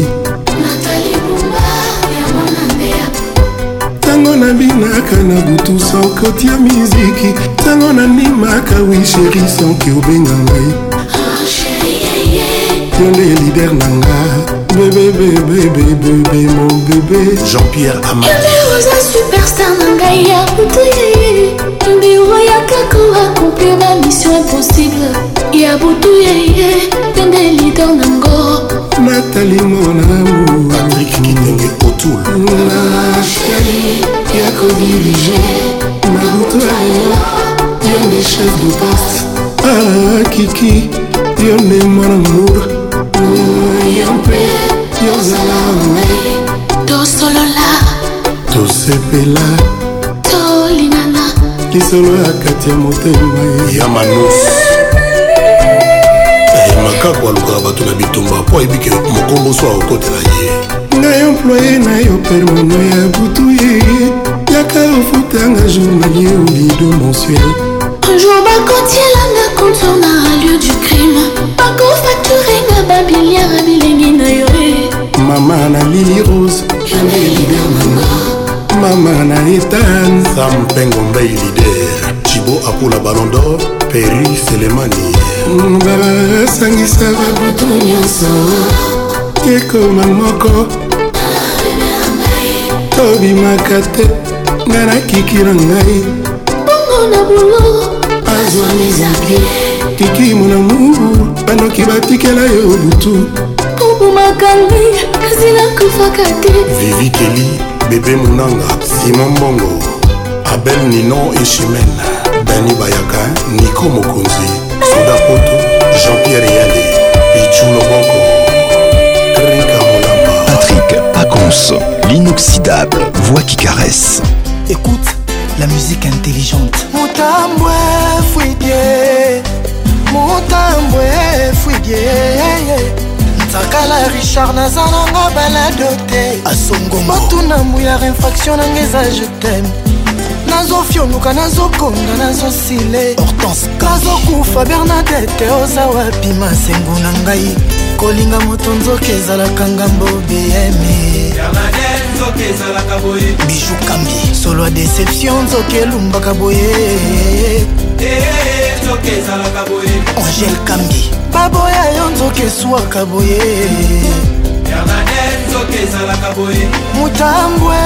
ntango nabinaka na butu sokotia miziki ntango nandimaka wisheri sonki obenga ngai nzokende lider na nga bebebebebebebe mo bebe jean-pierre amaoza superstar na ngai ya butu biro ya kako akomplir na mission impossible ya butu yeye tende lider nango natali monamu patrik kitenge otul na chéri ya kodirige na butu aya yo nde chef de poste akiki ah, yo nde mwana mour yo mpe yozala ngai tosolola tosepela tolinana lisolo ya kati ya motema ya manus eh, makako alukaka bato na bitumba mpo ayebiki mokomboso akokotela ye ngai employe na yo permano ya butu ye yaka ofutanga journalier olido mensuel un jour bakotielanga contourna lieu du crime bakofacture biliara bilengi na yo eh. mama na lili rose mama na etan sam mpengo mbei lider cibo apula ballon d'or peri selemani basangisa babutu nyonso ekoma moko tobimaka te ngai nakiki na ngai bongo na bulo azwa mizaki kiki monamour banoki batikela yo lutu obomakangi azila kufaka te vivi keli bebe monanga simon bongo abel nino echimen dani bayaka niko mokonzi soda poto jean-pierre yale pichuloboko rika molamba patrik pacons l'inoxydable voix qui caresse écoute la musique intelligente motambwe fruitier motambwe efwidie nzakala richard naza nango balado te asongomotuna mbuyara infraction nanga eza jetem nazofionuka nazokonda nazosile nazokufa bernadete oza wapi masengo na ngai kolinga moto nzoki ezalaka ngambo bm e. nzoke ezalaka boye biju kambi solo déception nzoke elumbaka boye eh, nzoke ezalaka boye angele kambi baboya yo nzoke eswaka boye mutambwe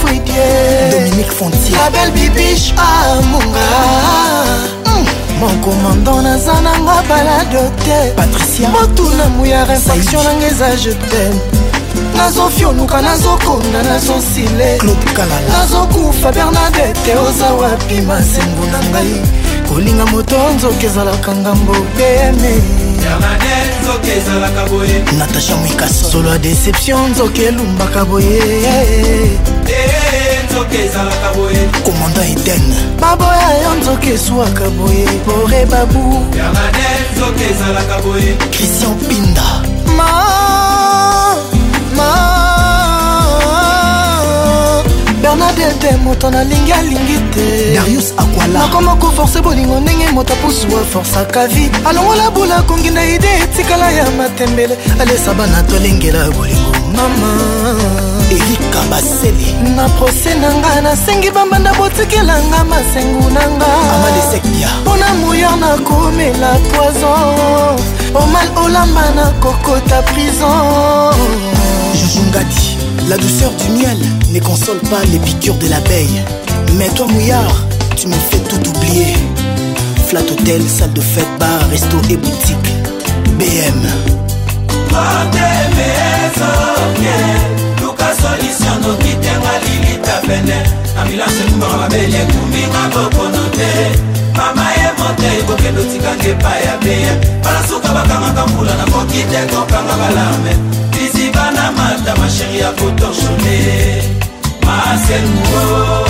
fridie dominique fontier abel bibish amunga hmm. mon commandant naza nanga balado te patricia motuna muyara faction nanga eza je teme nazofyoluka nazokonda nazosile nazokufa bernadete oza wapi masembo na ngai kolinga moto nzoki ezalaka ngambo bme natasha mwikaso solo ya deception nzoki elumbaka boye eh, komanda eden baboya yo nzoki eswaka boye bore babu christian pinda Ma mama bernadete moto nalingi alingi te darius akwala nakoma koforce bolingo ndenge moto apusuwa forsaka vi alongola bula kongi na ide etikala ya matembele alesa bana tolengela bolingo mama erik kabaseli na prose na nga nasengi bambanda botikelanga masengu na nga amalesekia mpona moyar nakomela poison omal olamba nakokota prison Jungati. La douceur du miel ne console pas les piqûres de l'abeille. Mais toi, mouillard, tu me fais tout oublier. Flat hôtel, salle de fête, bar, resto et boutique. BM. mama ye mote ekokende otikanga epai ya beye balasuka bakangaka mbula nakoki te kokanga balame oti bana mata masheri ya kotorshone masenuo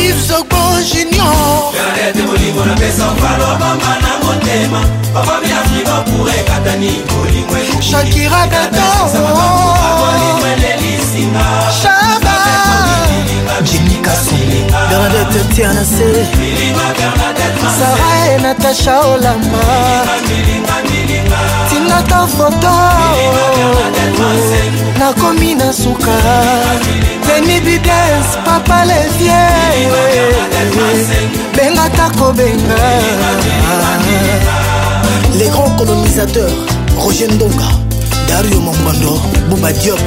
ivsokonginiorgarete molimo napesa ovalo bamba na motema bababi afrika purekatani bolimwe shakira katao lisinga bernadette tianase sara e natasha olamba tingaka foto nakomi na suka leni bides papa levie bengata kobenga les grands colonisateurs roger ndonga dario mongwando bumba diop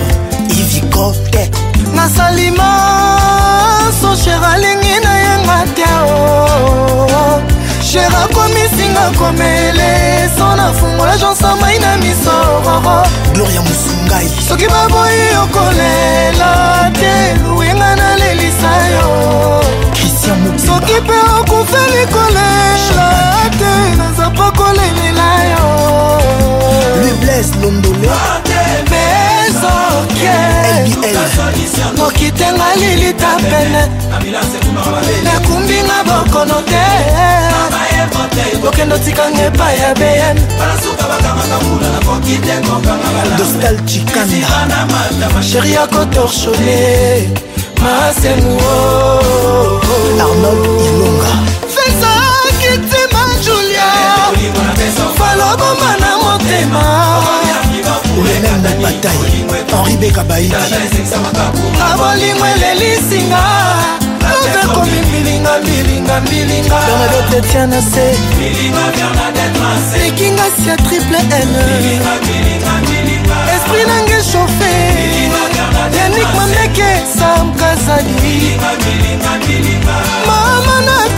ivikote nasalima nyonso sher alingi na yanga te o sher akomisinga komele so nafungola jansambai na miso roro gloria mosungai soki baboyi okolela te luyenga nalelisa yo soki mpe okufeli kolela te naza pa kolelela yo lubles londolea mokitenga lilita pene nakumbinga bokono te kokendo tikanga epai ya bn dostal chikanda sheri yakotorshone masemuo arnold ilonga fesaki ntima julia falobomba na motema olenem na bataille henri bekabaiki abolingo elelisinga ozakomi mbilinga mbilinga mbilinga bernadette etiana se ekinga sia triple n esprit nange chauffe yanik mandeke samkazadi mama na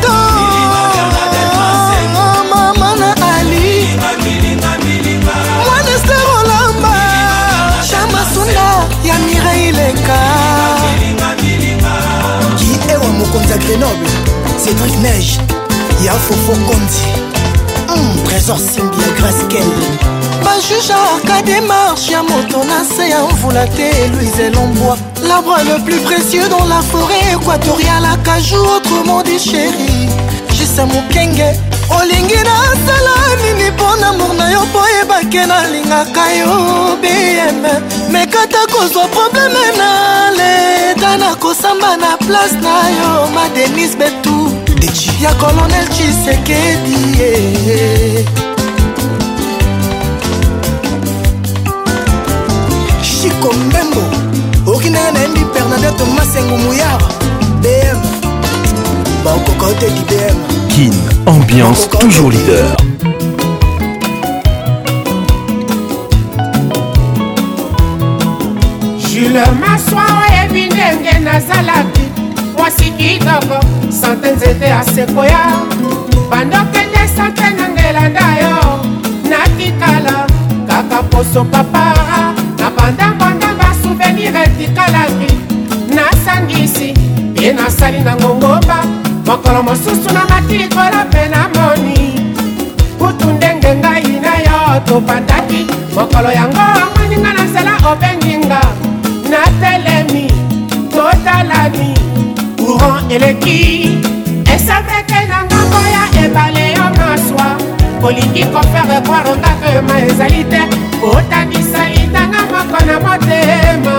ewa mokonzi ya grenoble cédrik nege ya fofo kondi mm, trésor simbi ya graskel bajuge arka démarche ya moto na se ya mvula te louise elombwa l'arbre le plus précieux dans la forêt équatoriale akajou autrement di chéri jisa mokenge olingi nasala ndenge nalingaka yo bm mekata kozwa probleme na leta nakosamba na place na yo madenis betu ya kolonel chisekedi ye chiko mbembo okindanga na yembi bernadette masengo muyar bm baokoka oteki bm kin ambiance toujours leader jule maswa oyebi ndenge nazalaki mwasi kitoko sante nzete asekoya bandokende sante na ngelanda yo natikala kaka poso papara na bandambanda basouvenir etikalaki nasangisi ye nasali na ngongomba mokolo mosusu na mati likolo mpe namoni kutu ndenge ngai na yo tobandaki mokolo yango amoni nga na nzela obenginga maladi courant eleki esapeke na ngambo ya ebale yo maswa kolingi kofere kwaro ngakema ezali te kotanisa litanga moko na motema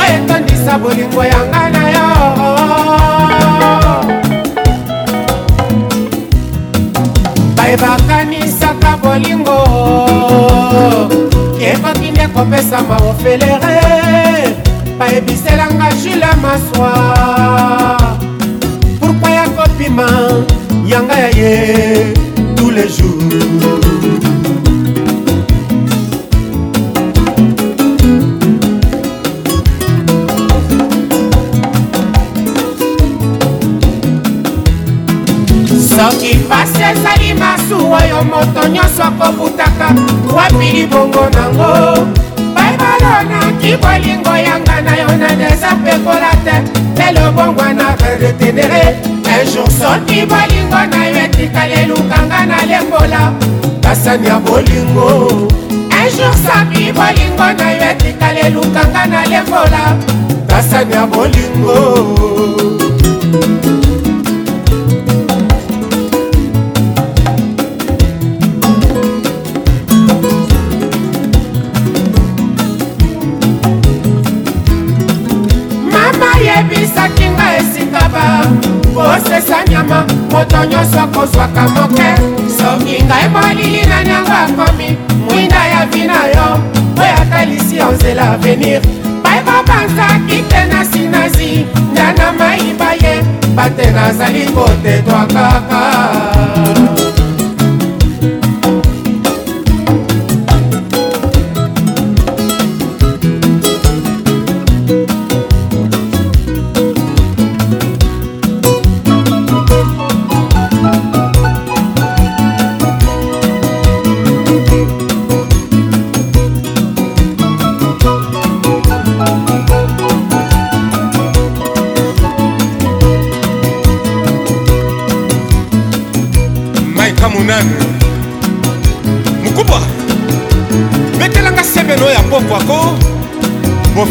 oyo etondisa bolingo yanga na yo bayebakanisaka bolingo ekoki nde kopesa maofelere bayebiselanga jula maswa pourkui ya kopima yanga ya ye tous les jours soki pasi ezali masuwa yo moto nyonso akobutaka wapi libongo nango nakokanaki bolingo yanga na yo na neza pekola te lelo bongwana redetenere ejour soki bolingo na yo etikali elukanga nalembola kasani ya bolingo ejour soki bolingo na yo etikali elukanga nalembola kasani ya bolingo moto nyonso kozwaka moke soki ngai molili nani yango akomi mwinda ya vina yo oyo atalisi yo nzela avenir bayebabangaki te na sinazi ndana mayiba ye bate nazali kotetwa kaka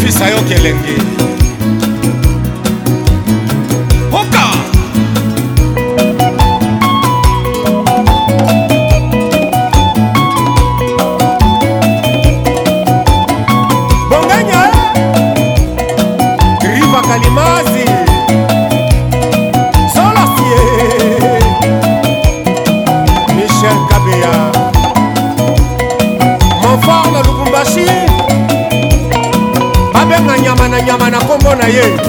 fils ayoki elenge Yeah.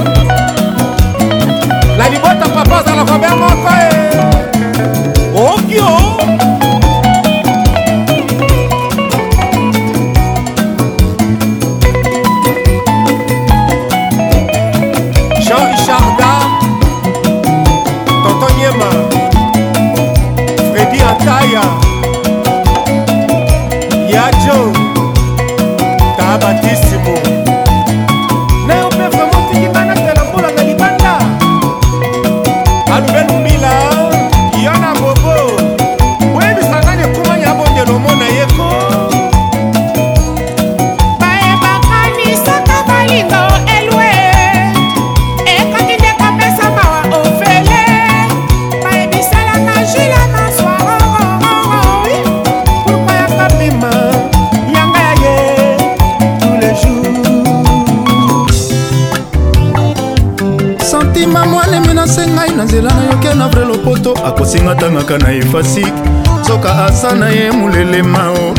asa na ye molelema o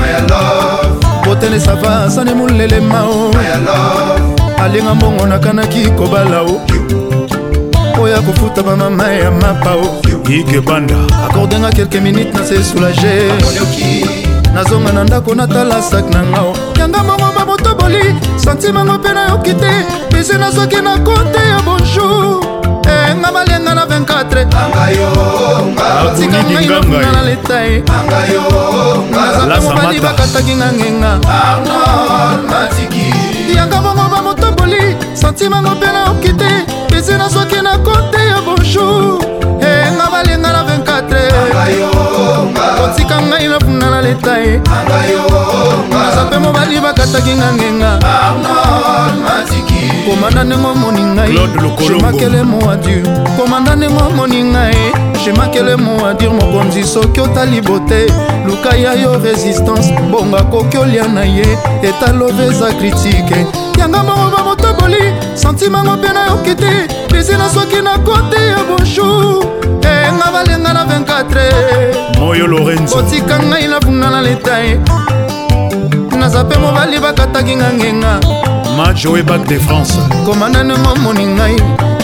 botele sava asa na ye molelema o alinga mbongo nakanaki kobala o oya kofuta bamama ya mapa o ikebanda akordinga kelke minute na se soulage nazonga na ndako natala sak na ngao yanga mbongo babotoboli santimango mpe nayoki te pese nazoki na konte ya bonjour balenga balenga na 24otika ngai nafuna na leta ye nazaka mobali bakataki nga ngenga yanga bongo bamotoboli santimango mpe na oki te esi nazwaki na kote ya bonjour enga balenga na 24 otika ngai nafuna na leta ye naza mpe mobali bakataki nga ngenga komanda ndenge omoni ngaimakele moadur komanda ndenge omoni ngai shemakele moadur mokonzi soki otali bote luka ya yo résistance bonga koki olia na ye etalove eza kritike yanga moko bamotoboli santimango mpe nayoki te bizina soki na kote ya bonjour enga eh, balenga na 24 moyo lorenzo otika ngai nabunga na letae naza mpe mobali bakataki nga ngenga mama joe bac de france komanda ndengo omoni ngai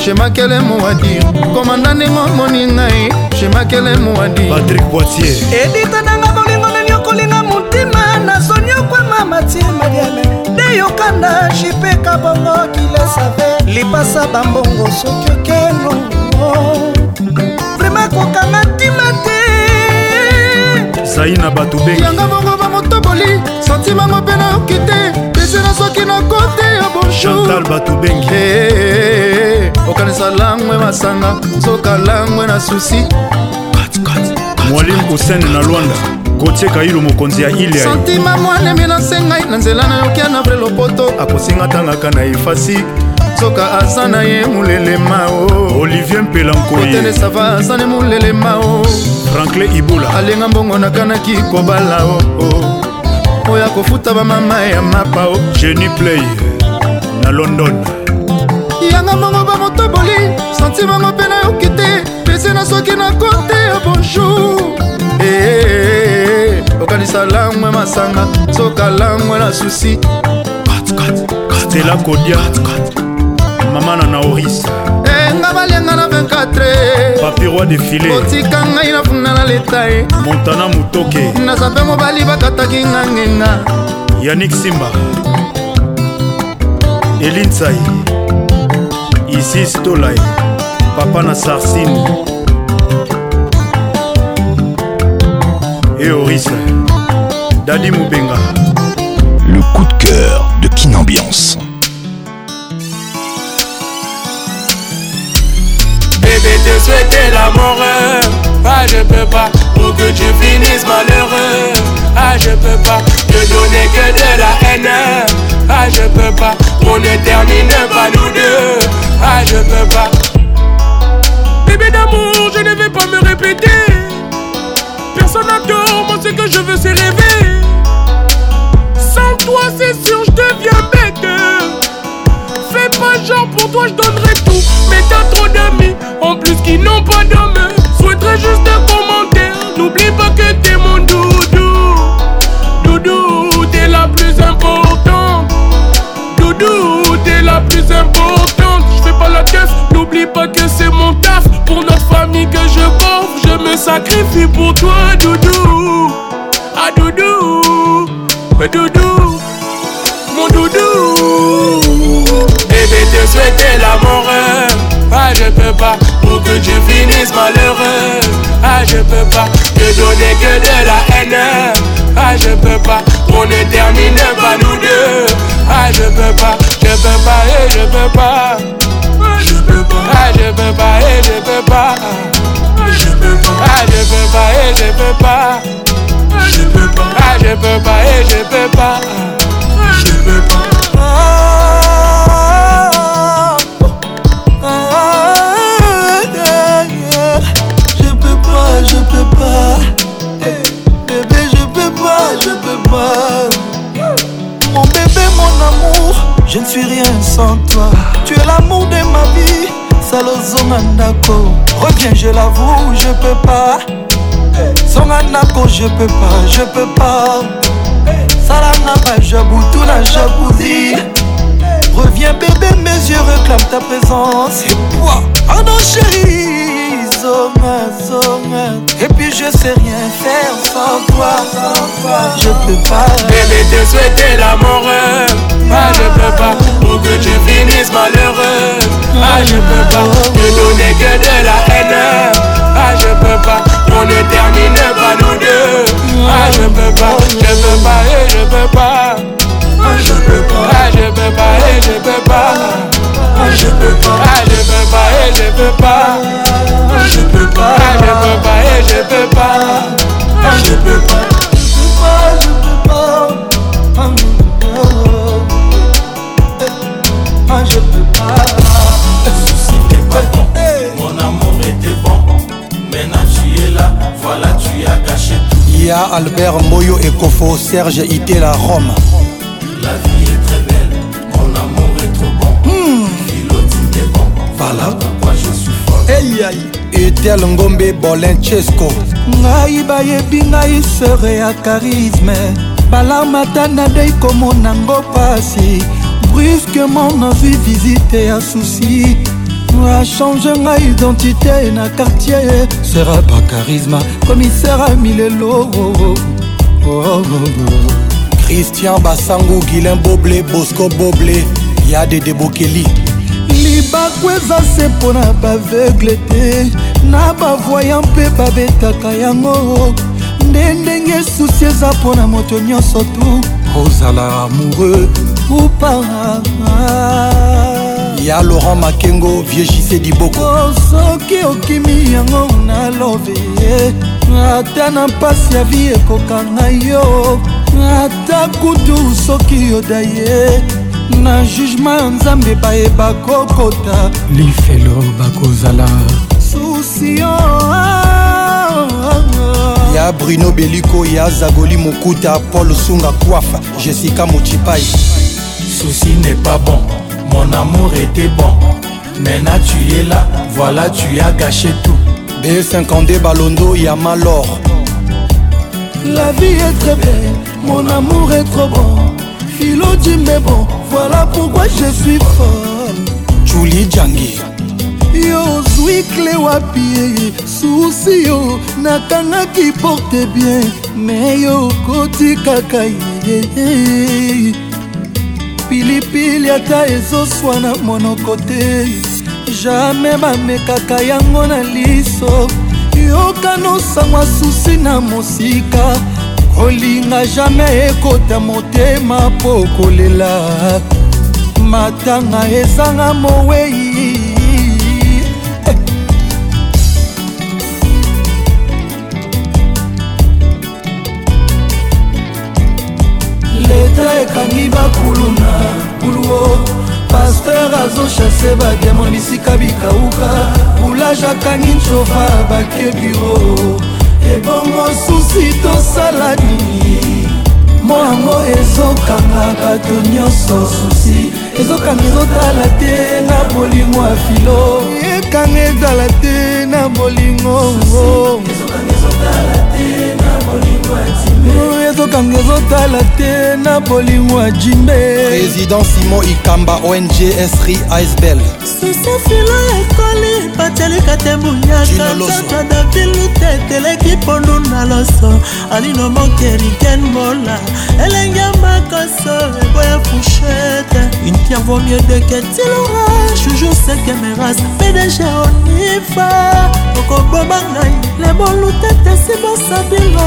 shemakele mowadir komanda ndengo omoni ngai shemakele mowadir patrik boitier edita nanga bolingo nani okolinga motima nasoni okwama matie mariame nde yokanda shipeka bongo kilesave lipasa bambongo soki okelo vraimen kokanga ntima te zai na bato bengi yanga bongo bamotoboli santima mopena yoki te na soki nakoti yo bonjour eh, okanisa langwe masanga soka langwe na susi mwalimu kusene na lwanda kotie kailo mokonzi ya ile santima mwanemi nasengai na nzela nayoki anavre lopoto akosinga tangaka na efasi soka aza na ye molelema o olivier mpela nkoyetenesava aza ne molelema o franklin ibula alenga mbongo nakanaki kobala o, o. moko ya kofuta bamama ya mapa o geni play na london yanga mongo bamotoboli santimango mpe nayoki te pese na soki na kote ya bonjour eh, eh, eh, okanisa langwe masanga soka langwe na susi stela kodia mama na naoris otianga na 24papiroi defile otika ngai na funda na leta ye montana motoke naza mpe mobali bakataki nga ngenga yanik simba elinsai isis tolai papa na sarsini eoris dadi mobenga le coup de cœur de kinambiance te souhaiter la mort. Ah, je peux pas pour que tu finisses malheureux. Ah, je peux pas te donner que de la haine. Ah, je peux pas Pour ne terminer pas nous deux. Ah, je peux pas. Bébé d'amour, je ne vais pas me répéter. Personne n'adore, moi ce que je veux c'est rêver. Sans toi, c'est sûr, je deviens bête pour toi je donnerai tout. Mais t'as trop d'amis, en plus qu'ils n'ont pas d'âme. Souhaiterais juste un commentaire, n'oublie pas que t'es mon doudou. Doudou, t'es la plus importante. Doudou, t'es la plus importante. Je fais pas la teuf, n'oublie pas que c'est mon taf. Pour notre famille que je porte, je me sacrifie pour toi, doudou. Ah, doudou, doudou, mon doudou de te souhaiter l'amoureux, mort. Ah, je peux pas pour que tu finisses malheureux. Ah, je peux pas te donner que de la haine. Ah, je peux pas pour ne termine pas nous deux. Ah, je peux pas, je peux pas et je peux pas. Je peux pas. Ah, je peux pas et je peux pas. Je peux pas. Ah, je peux pas et je peux pas. Je peux pas. Ah, je peux pas et je peux pas. Je ne suis rien sans toi Tu es l'amour de ma vie salozonga ndako reviens je l'avoue je peux pas songa je peux pas je peux pas j'aboue tout Toula jabuzi reviens bébé mes yeux réclament ta présence toi oh non chérie zonga et puis je sais rien faire sans toi je peux pas bébé te souhaiter l'amour ah, je peux pas, pour que tu finisses malheureux. Ah, je peux pas, te donner que de la haine. Ah, je peux pas, on ne termine pas nous deux. Ah, je peux pas, je peux pas, et je peux pas. Ah, je peux pas, je peux pas, et je peux pas. Ah, je peux pas, je peux pas, et je peux pas. Ah, je peux pas, ah, je peux pas, et je peux pas. Ah, je peux pas. je peux pas. Le souci t'es pas bon, mon amour était bon. Maintenant tu es là, voilà tu as gâché tout. Il y a Albert Moyo et Kofo, Serge Itela, Rome. La vie est très belle, mon amour est trop bon. Mmh. Philotine est bon, voilà pourquoi je suis fort. Hey, aïe. etel ngombe bolenchesco ngai bayebi ngai sere ya charisme balarme ata nadei komona ngo pasi brusquement nazwi visite ya susi achange ngai identité na quartier sera pa charisma komisera milelo oh, oh, oh, oh, christian basangu guilin boble bosco boble ya dede bokeli libaku eza se mpo na baveugle te na bavoya mpe babetaka yango nde ndenge susi eza mpo na moto nyonso tu ozala amoureux kupa ya laurent makengo viejise diboko oh, soki okimi yango nalobe eh. ata na mpasi ya vi ekokanga yo ata kutu soki yoda ye na jugema ya nzambe bayeba kokota lifelo bakozala susio ya bruno beliko ya zagoli mokuta paul sunga kwafa jessica mochipai Souci n'est pas bon, mon amour était bon. Maintenant tu es là, voilà tu as gâché tout. b y Balondo, malor. La vie est très belle, mon amour est trop bon. Philo dit mais bon, voilà pourquoi je suis folle. Julie Djangi. yo ozwi kle wapi eh, eh. souci yo qui porte bien mais yo Koti kaka eh, pilipili ata ezoswa na monoko te jamai bamekaka yango na liso yokanosangwa susi na mosika kolinga jamai ekota motema mpo kolela matanga ezanga mowei bakangi bakuluna kuluo paster azoshase badiamant bisika bikauka boulage akangi ncova bake biro ebongo susi tosala nini moango ezokanga bato nyonso susi ezokanga ezotala te na bolingo ya filo ekanga etala te na bolingo ezokanga ezotala te na bolingo ya ti ezokanga ezotala te na bolingo ya jimbe président simon ikamba ong sri icebel susefilo ekoli batelika te mbuyaka nzoto davilute teleki pondu na loso alino mokeriken mola elenge makoso eboya fushete intia vaut mieux de ketilora toujours sekemeras pdg onifa okoboma ngai lebolutete sibosabila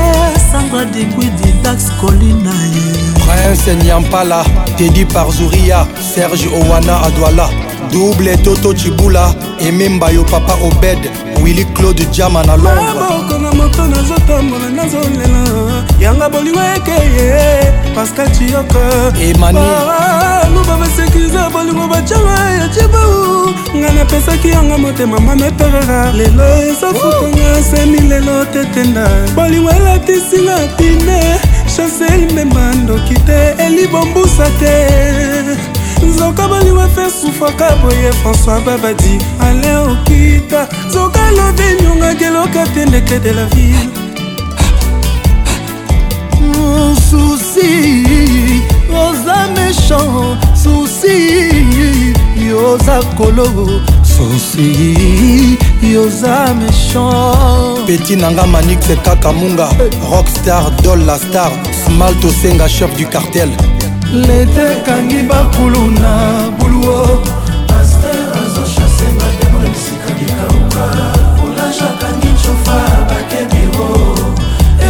sandra digwidi dax kolina ye prince nyampala tedi par zuria serge owana adwala double toto cibula ememba yo papa obed willi claude jama na londreboko na moto nazotambola nazolela yanga boliwa ekeye pascal ciyoko emaniluba basekirize bolingo bacama ya cibau ngai napesaki yanga motema mameperera lelo esafutanga semi lelo tetenda bolingo elatisinga pine chase imema ndoki te elibombusa te nzoka baliwa fe sufaka boye françois babadi ale okita nzoka lode nyongaki eloka te ndeke de la ville susi oza méchant susi yoza kolo susi yoza méchant peti nanga manixe kaka munga eh. rockstar dol la star smalt osenga chef du cartel leta ekangi bakulu na buluo paster azoshase bademo na bisika likauka kolage akangi cofa bake biro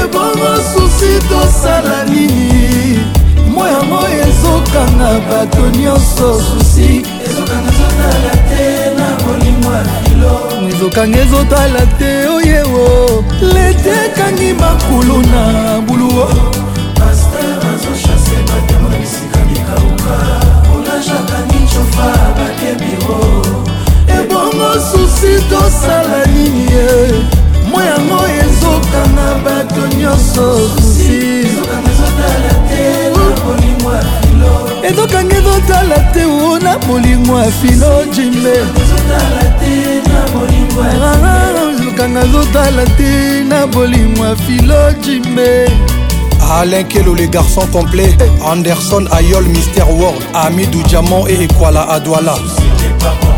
ebongo susi tosala nini mo yango ezokanga bato nyonso susi ezokanga ezotala te na molimo ya filo ezokanga ezotala te oyewo leta ekangi bakulu na buluo tosala nini ye mwa yango ezokanga bato nyonso susi ezokanga ezotala te o na molimo ya filo jimbe ezokanga ezotala te na bolimo ah, ah, ah, ya filo jimbe Alain Kelo, les garçons complets, Anderson, Ayol, Mister World, Amidou Diamant et Ekwala Adwala.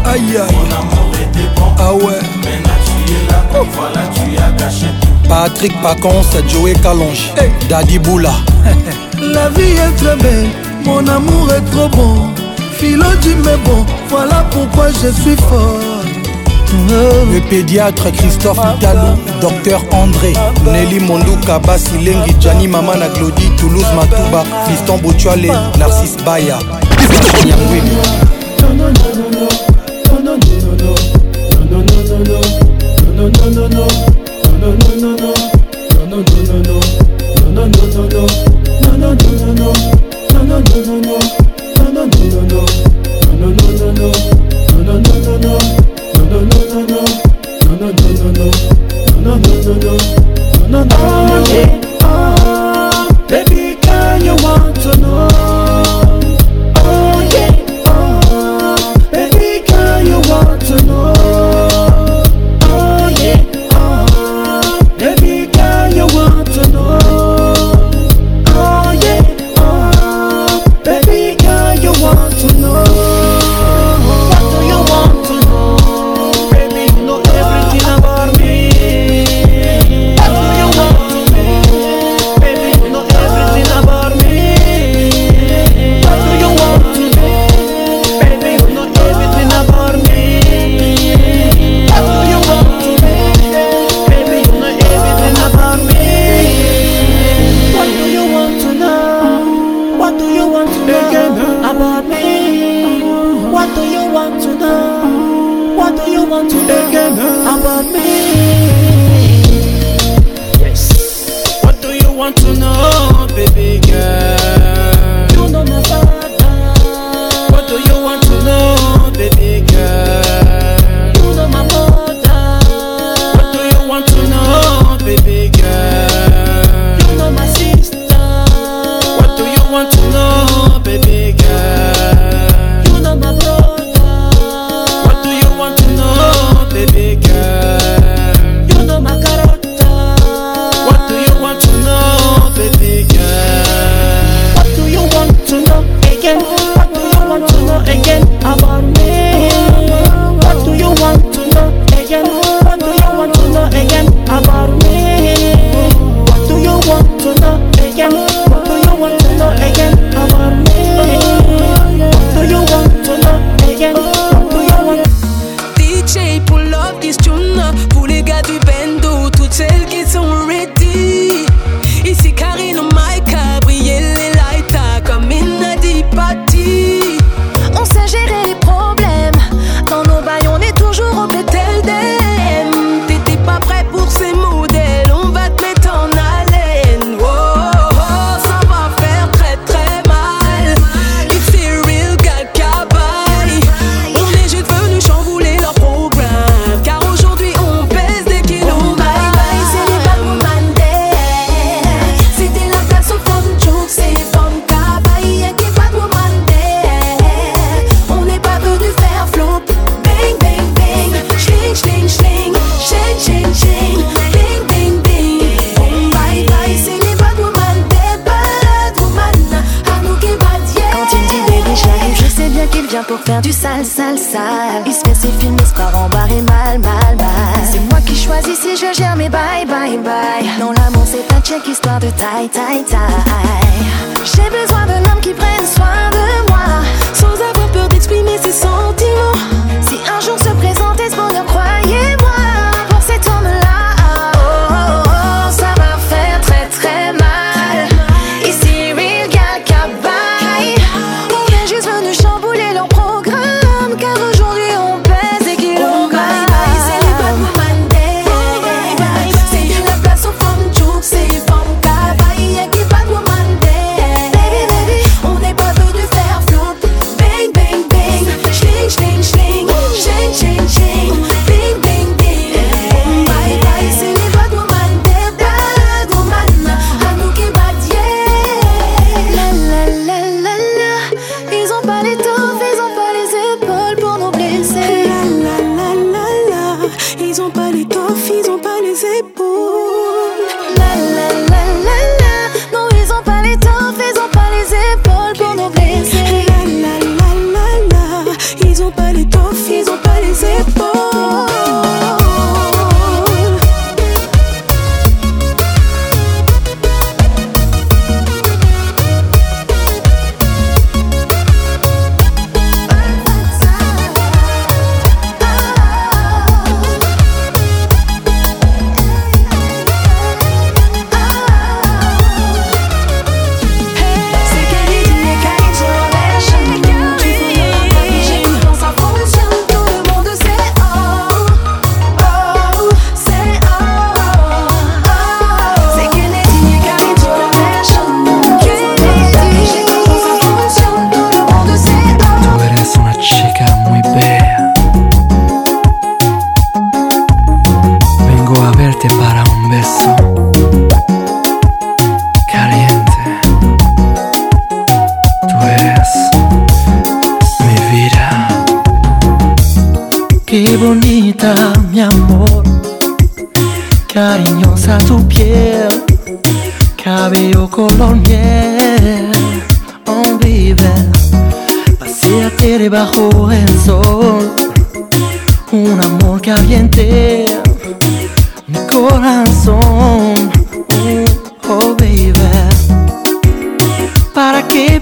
Aïe aïe. bon. Ah ouais. Maintenant tu es là, oh. voilà tu as caché tout. Patrick Pacons, Joey Calonge, hey. Daddy Boula. La vie est très belle, mon amour est trop bon. Philo dit mais bon, voilà pourquoi je suis fort. Le pédiatre Christophe Italo, Docteur André, Nelly Monduka, Basilengi, Gianni Mamana Glody, Toulouse Matouba, Fiston Botuale, Narcisse Baya, Nyangwini. no, no, no, no.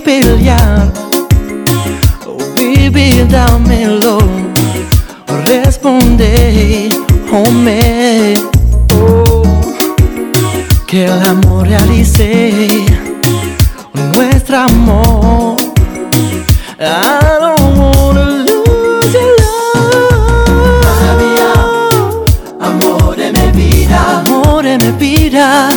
pelear. Oh, baby, dámelo. Responde, me, Oh, que el amor realice nuestro amor. I don't wanna lose your love. amor de mi vida. Amor de mi vida.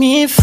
me